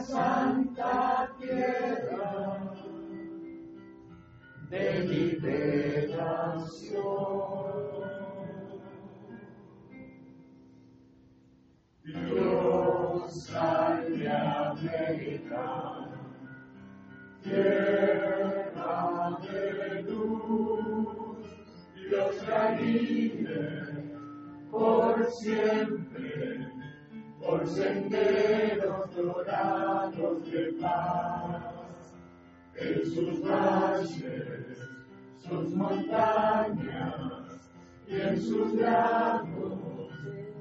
Santa tierra de liberación. Dios salve América, tierra de luz, Dios la por siempre, por senderos dorados de paz, en sus valles, sus montañas y en sus lagos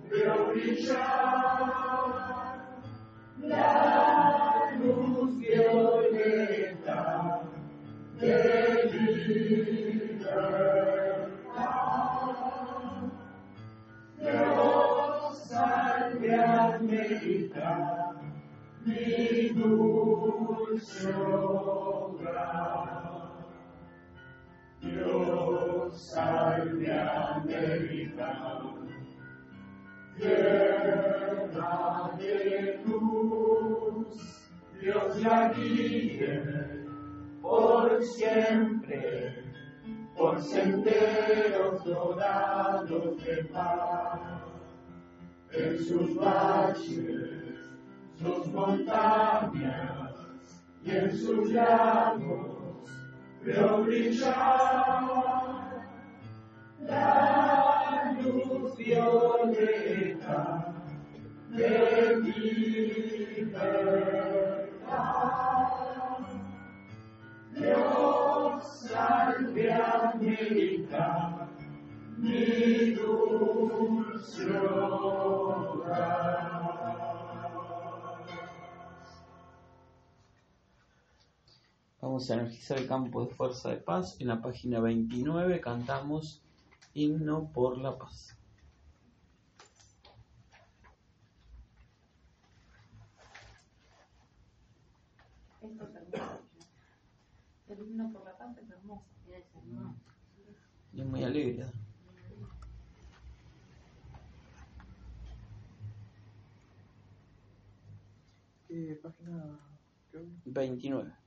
veo brillar la En sus valles, sus montañas y en sus lagos veo brillar la luz violeta de libertad. Dios salve América, mi dulce hogar. Vamos a energizar el campo de fuerza de paz. En la página 29 cantamos Himno por la Paz. Esto es hermoso. El himno por la paz es hermoso. Y es muy alegre. ¿Qué página? creo? 29.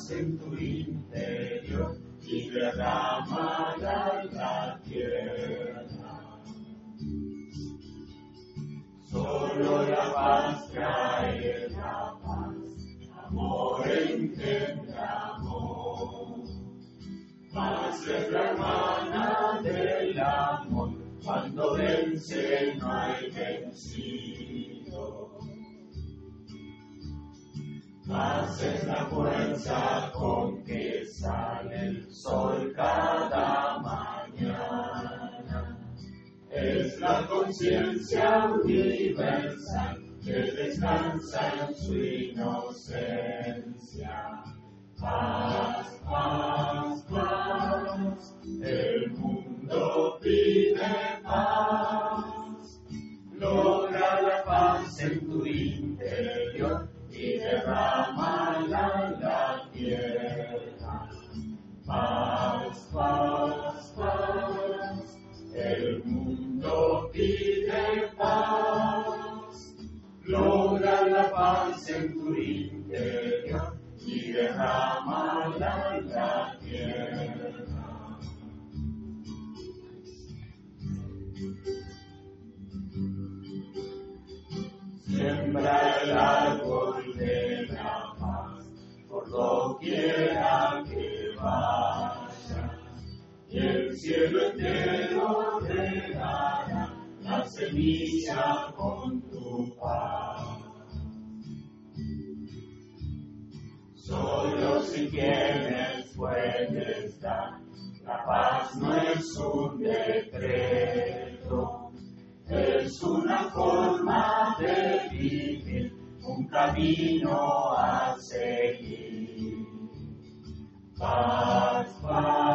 paz en tu interior y derramará la tierra. Solo la paz trae la paz, amor engendra amor. Paz es la hermana del amor, cuando vence no hay vencido. Paz es la fuerza con que sale el sol cada mañana. Es la conciencia universal que descansa en su inocencia. Paz, paz, paz, el mundo pide paz. Logra la paz en tu interior Tu interior y derrámala en la tierra. Siembra el árbol de la paz por doquiera que vaya, y el cielo entero regará la semilla con tu paz. Solo si quienes puedes dar, la paz no es un decreto, es una forma de vivir, un camino a seguir. Paz, paz,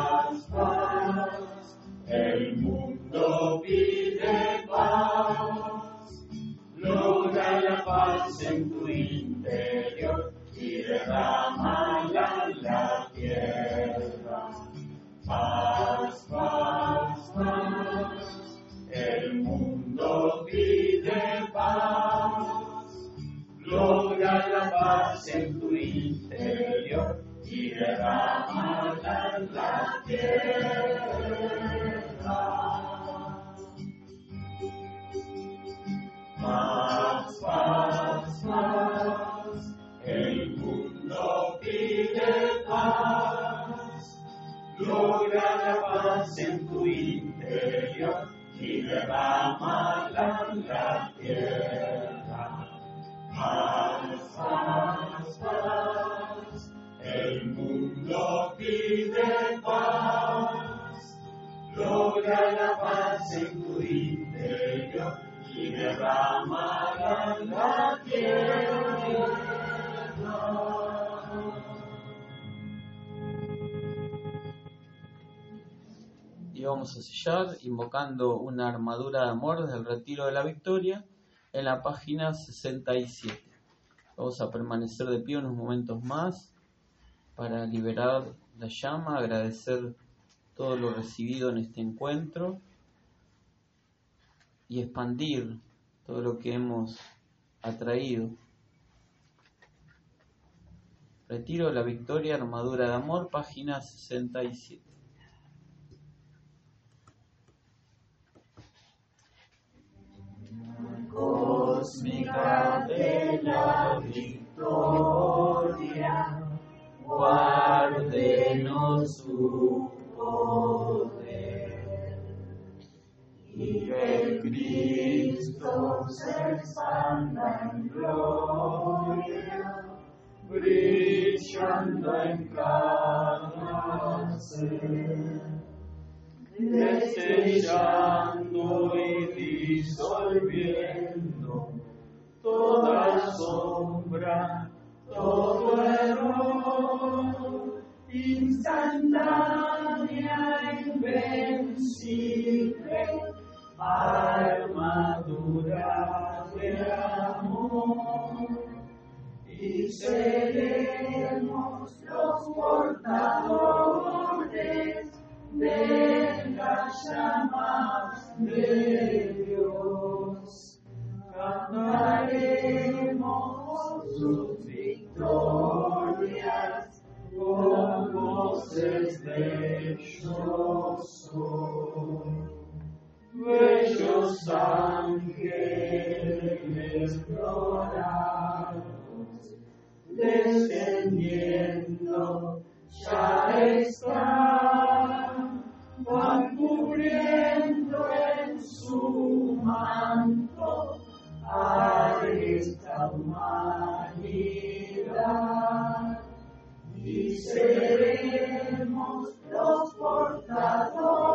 una armadura de amor desde el retiro de la victoria en la página 67. Vamos a permanecer de pie unos momentos más para liberar la llama, agradecer todo lo recibido en este encuentro y expandir todo lo que hemos atraído. Retiro la victoria, armadura de amor, página 67. Cósmica de la victoria, guárdenos su poder. Y que Cristo se expanda en gloria, brillando en cada ser destellando y disolviendo toda sombra, todo error, instantánea, invencible, armadura de amor. Y seremos los portadores de las llamas de. Cantaremos sus victorias con voces de. Bello bellos ángeles dorados, descendiendo ya están, van cubriendo en su manto a esta humanidad y seremos los portadores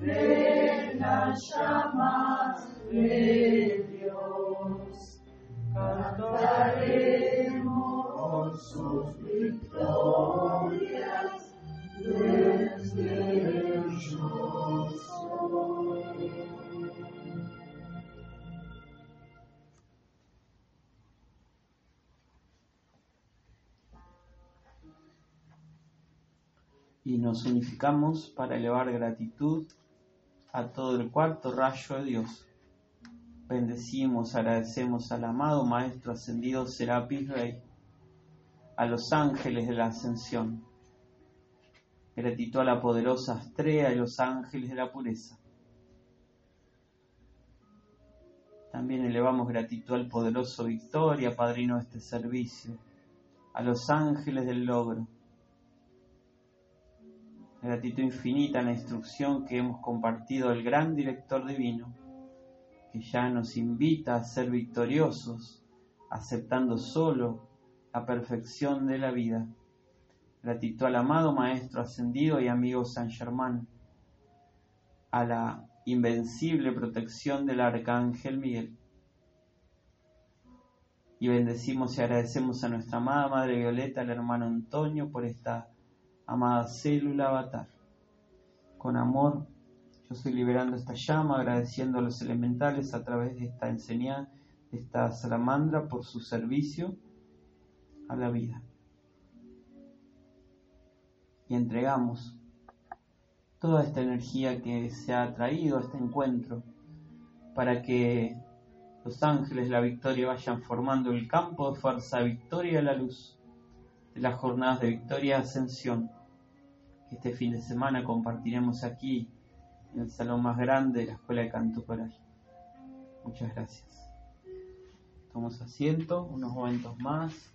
de las llamas de Dios. Cantaremos sus y nos unificamos para elevar gratitud a todo el cuarto rayo de Dios. Bendecimos, agradecemos al amado Maestro Ascendido Serapis Rey, a los ángeles de la ascensión, gratitud a la poderosa Astrea y los ángeles de la pureza. También elevamos gratitud al poderoso Victoria, padrino de este servicio, a los ángeles del logro, gratitud infinita en la instrucción que hemos compartido del gran director divino, que ya nos invita a ser victoriosos, aceptando solo la perfección de la vida. Gratitud al amado Maestro ascendido y amigo San Germán, a la invencible protección del Arcángel Miguel. Y bendecimos y agradecemos a nuestra amada Madre Violeta, al hermano Antonio, por esta amada célula avatar. Con amor, yo estoy liberando esta llama, agradeciendo a los elementales a través de esta enseñanza, de esta salamandra, por su servicio a la vida. Y entregamos toda esta energía que se ha traído a este encuentro para que los ángeles de la victoria vayan formando el campo de fuerza, victoria a la luz de las jornadas de victoria ascensión este fin de semana compartiremos aquí en el salón más grande de la Escuela de Canto Coral. Muchas gracias. Tomamos asiento, unos momentos más.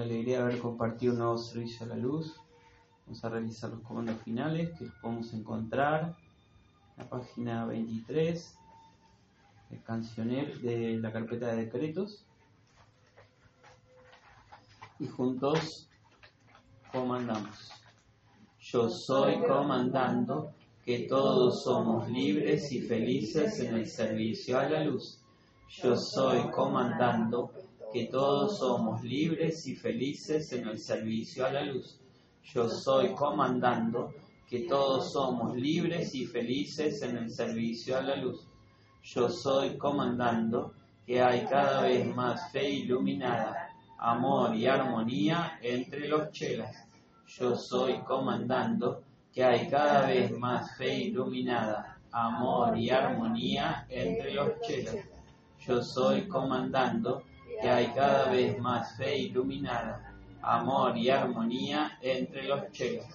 La alegría haber compartido un nuevo servicio a la luz, vamos a realizar los comandos finales que podemos encontrar en la página 23 del cancionero de la carpeta de decretos y juntos comandamos. Yo soy comandando que todos somos libres y felices en el servicio a la luz. Yo soy comandando que todos somos libres y felices en el servicio a la luz. Yo soy comandando que todos somos libres y felices en el servicio a la luz. Yo soy comandando que hay cada vez más fe iluminada, amor y armonía entre los chelas. Yo soy comandando que hay cada vez más fe iluminada, amor y armonía entre los chelas. Yo soy comandando que hay cada vez más fe iluminada, amor y armonía entre los chelos.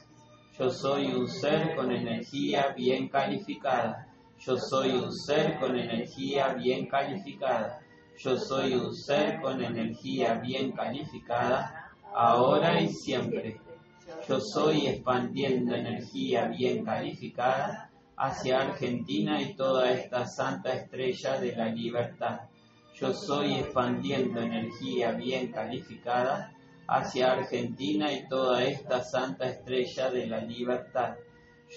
Yo soy un ser con energía bien calificada. Yo soy un ser con energía bien calificada. Yo soy un ser con energía bien calificada, ahora y siempre. Yo soy expandiendo energía bien calificada hacia Argentina y toda esta santa estrella de la libertad. Yo soy expandiendo energía bien calificada hacia Argentina y toda esta santa estrella de la libertad.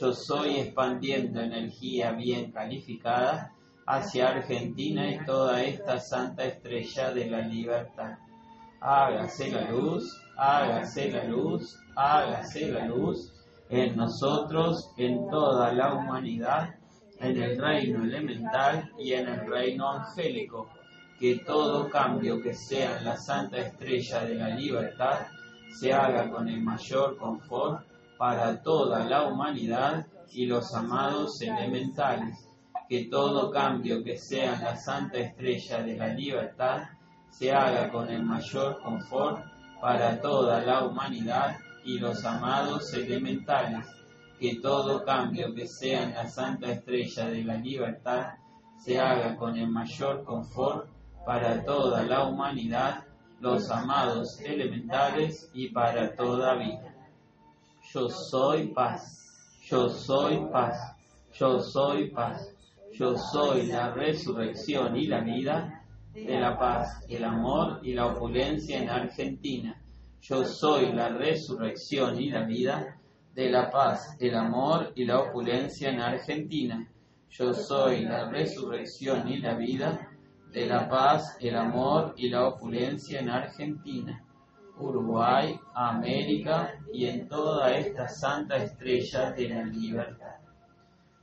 Yo soy expandiendo energía bien calificada hacia Argentina y toda esta santa estrella de la libertad. hágase la luz, hágase la luz, hágase la luz en nosotros, en toda la humanidad, en el reino elemental y en el reino angélico. Que todo cambio que sea en la santa estrella de la libertad se haga con el mayor confort para toda la humanidad y los amados elementales. Que todo cambio que sea en la santa estrella de la libertad se haga con el mayor confort para toda la humanidad y los amados elementales. Que todo cambio que sea en la santa estrella de la libertad se haga con el mayor confort para toda la humanidad, los amados elementales y para toda vida. Yo soy paz, yo soy paz, yo soy paz, yo soy la resurrección y la vida de la paz, el amor y la opulencia en Argentina. Yo soy la resurrección y la vida de la paz, el amor y la opulencia en Argentina. Yo soy la resurrección y la vida de la paz, el amor y la opulencia en Argentina, Uruguay, América y en toda esta santa estrella de la libertad.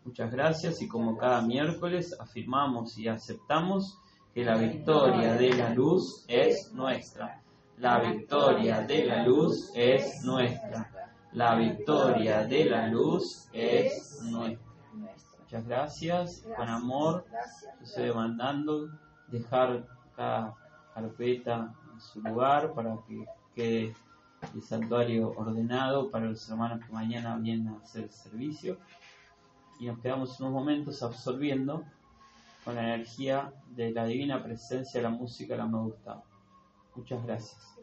Muchas gracias y como cada miércoles afirmamos y aceptamos que la victoria de la luz es nuestra. La victoria de la luz es nuestra. La victoria de la luz es nuestra. Muchas gracias, con amor. Yo estoy demandando dejar cada carpeta en su lugar para que quede el santuario ordenado para los hermanos que mañana vienen a hacer el servicio. Y nos quedamos unos momentos absorbiendo con la energía de la divina presencia de la música la me gustaba. Muchas. Gracias.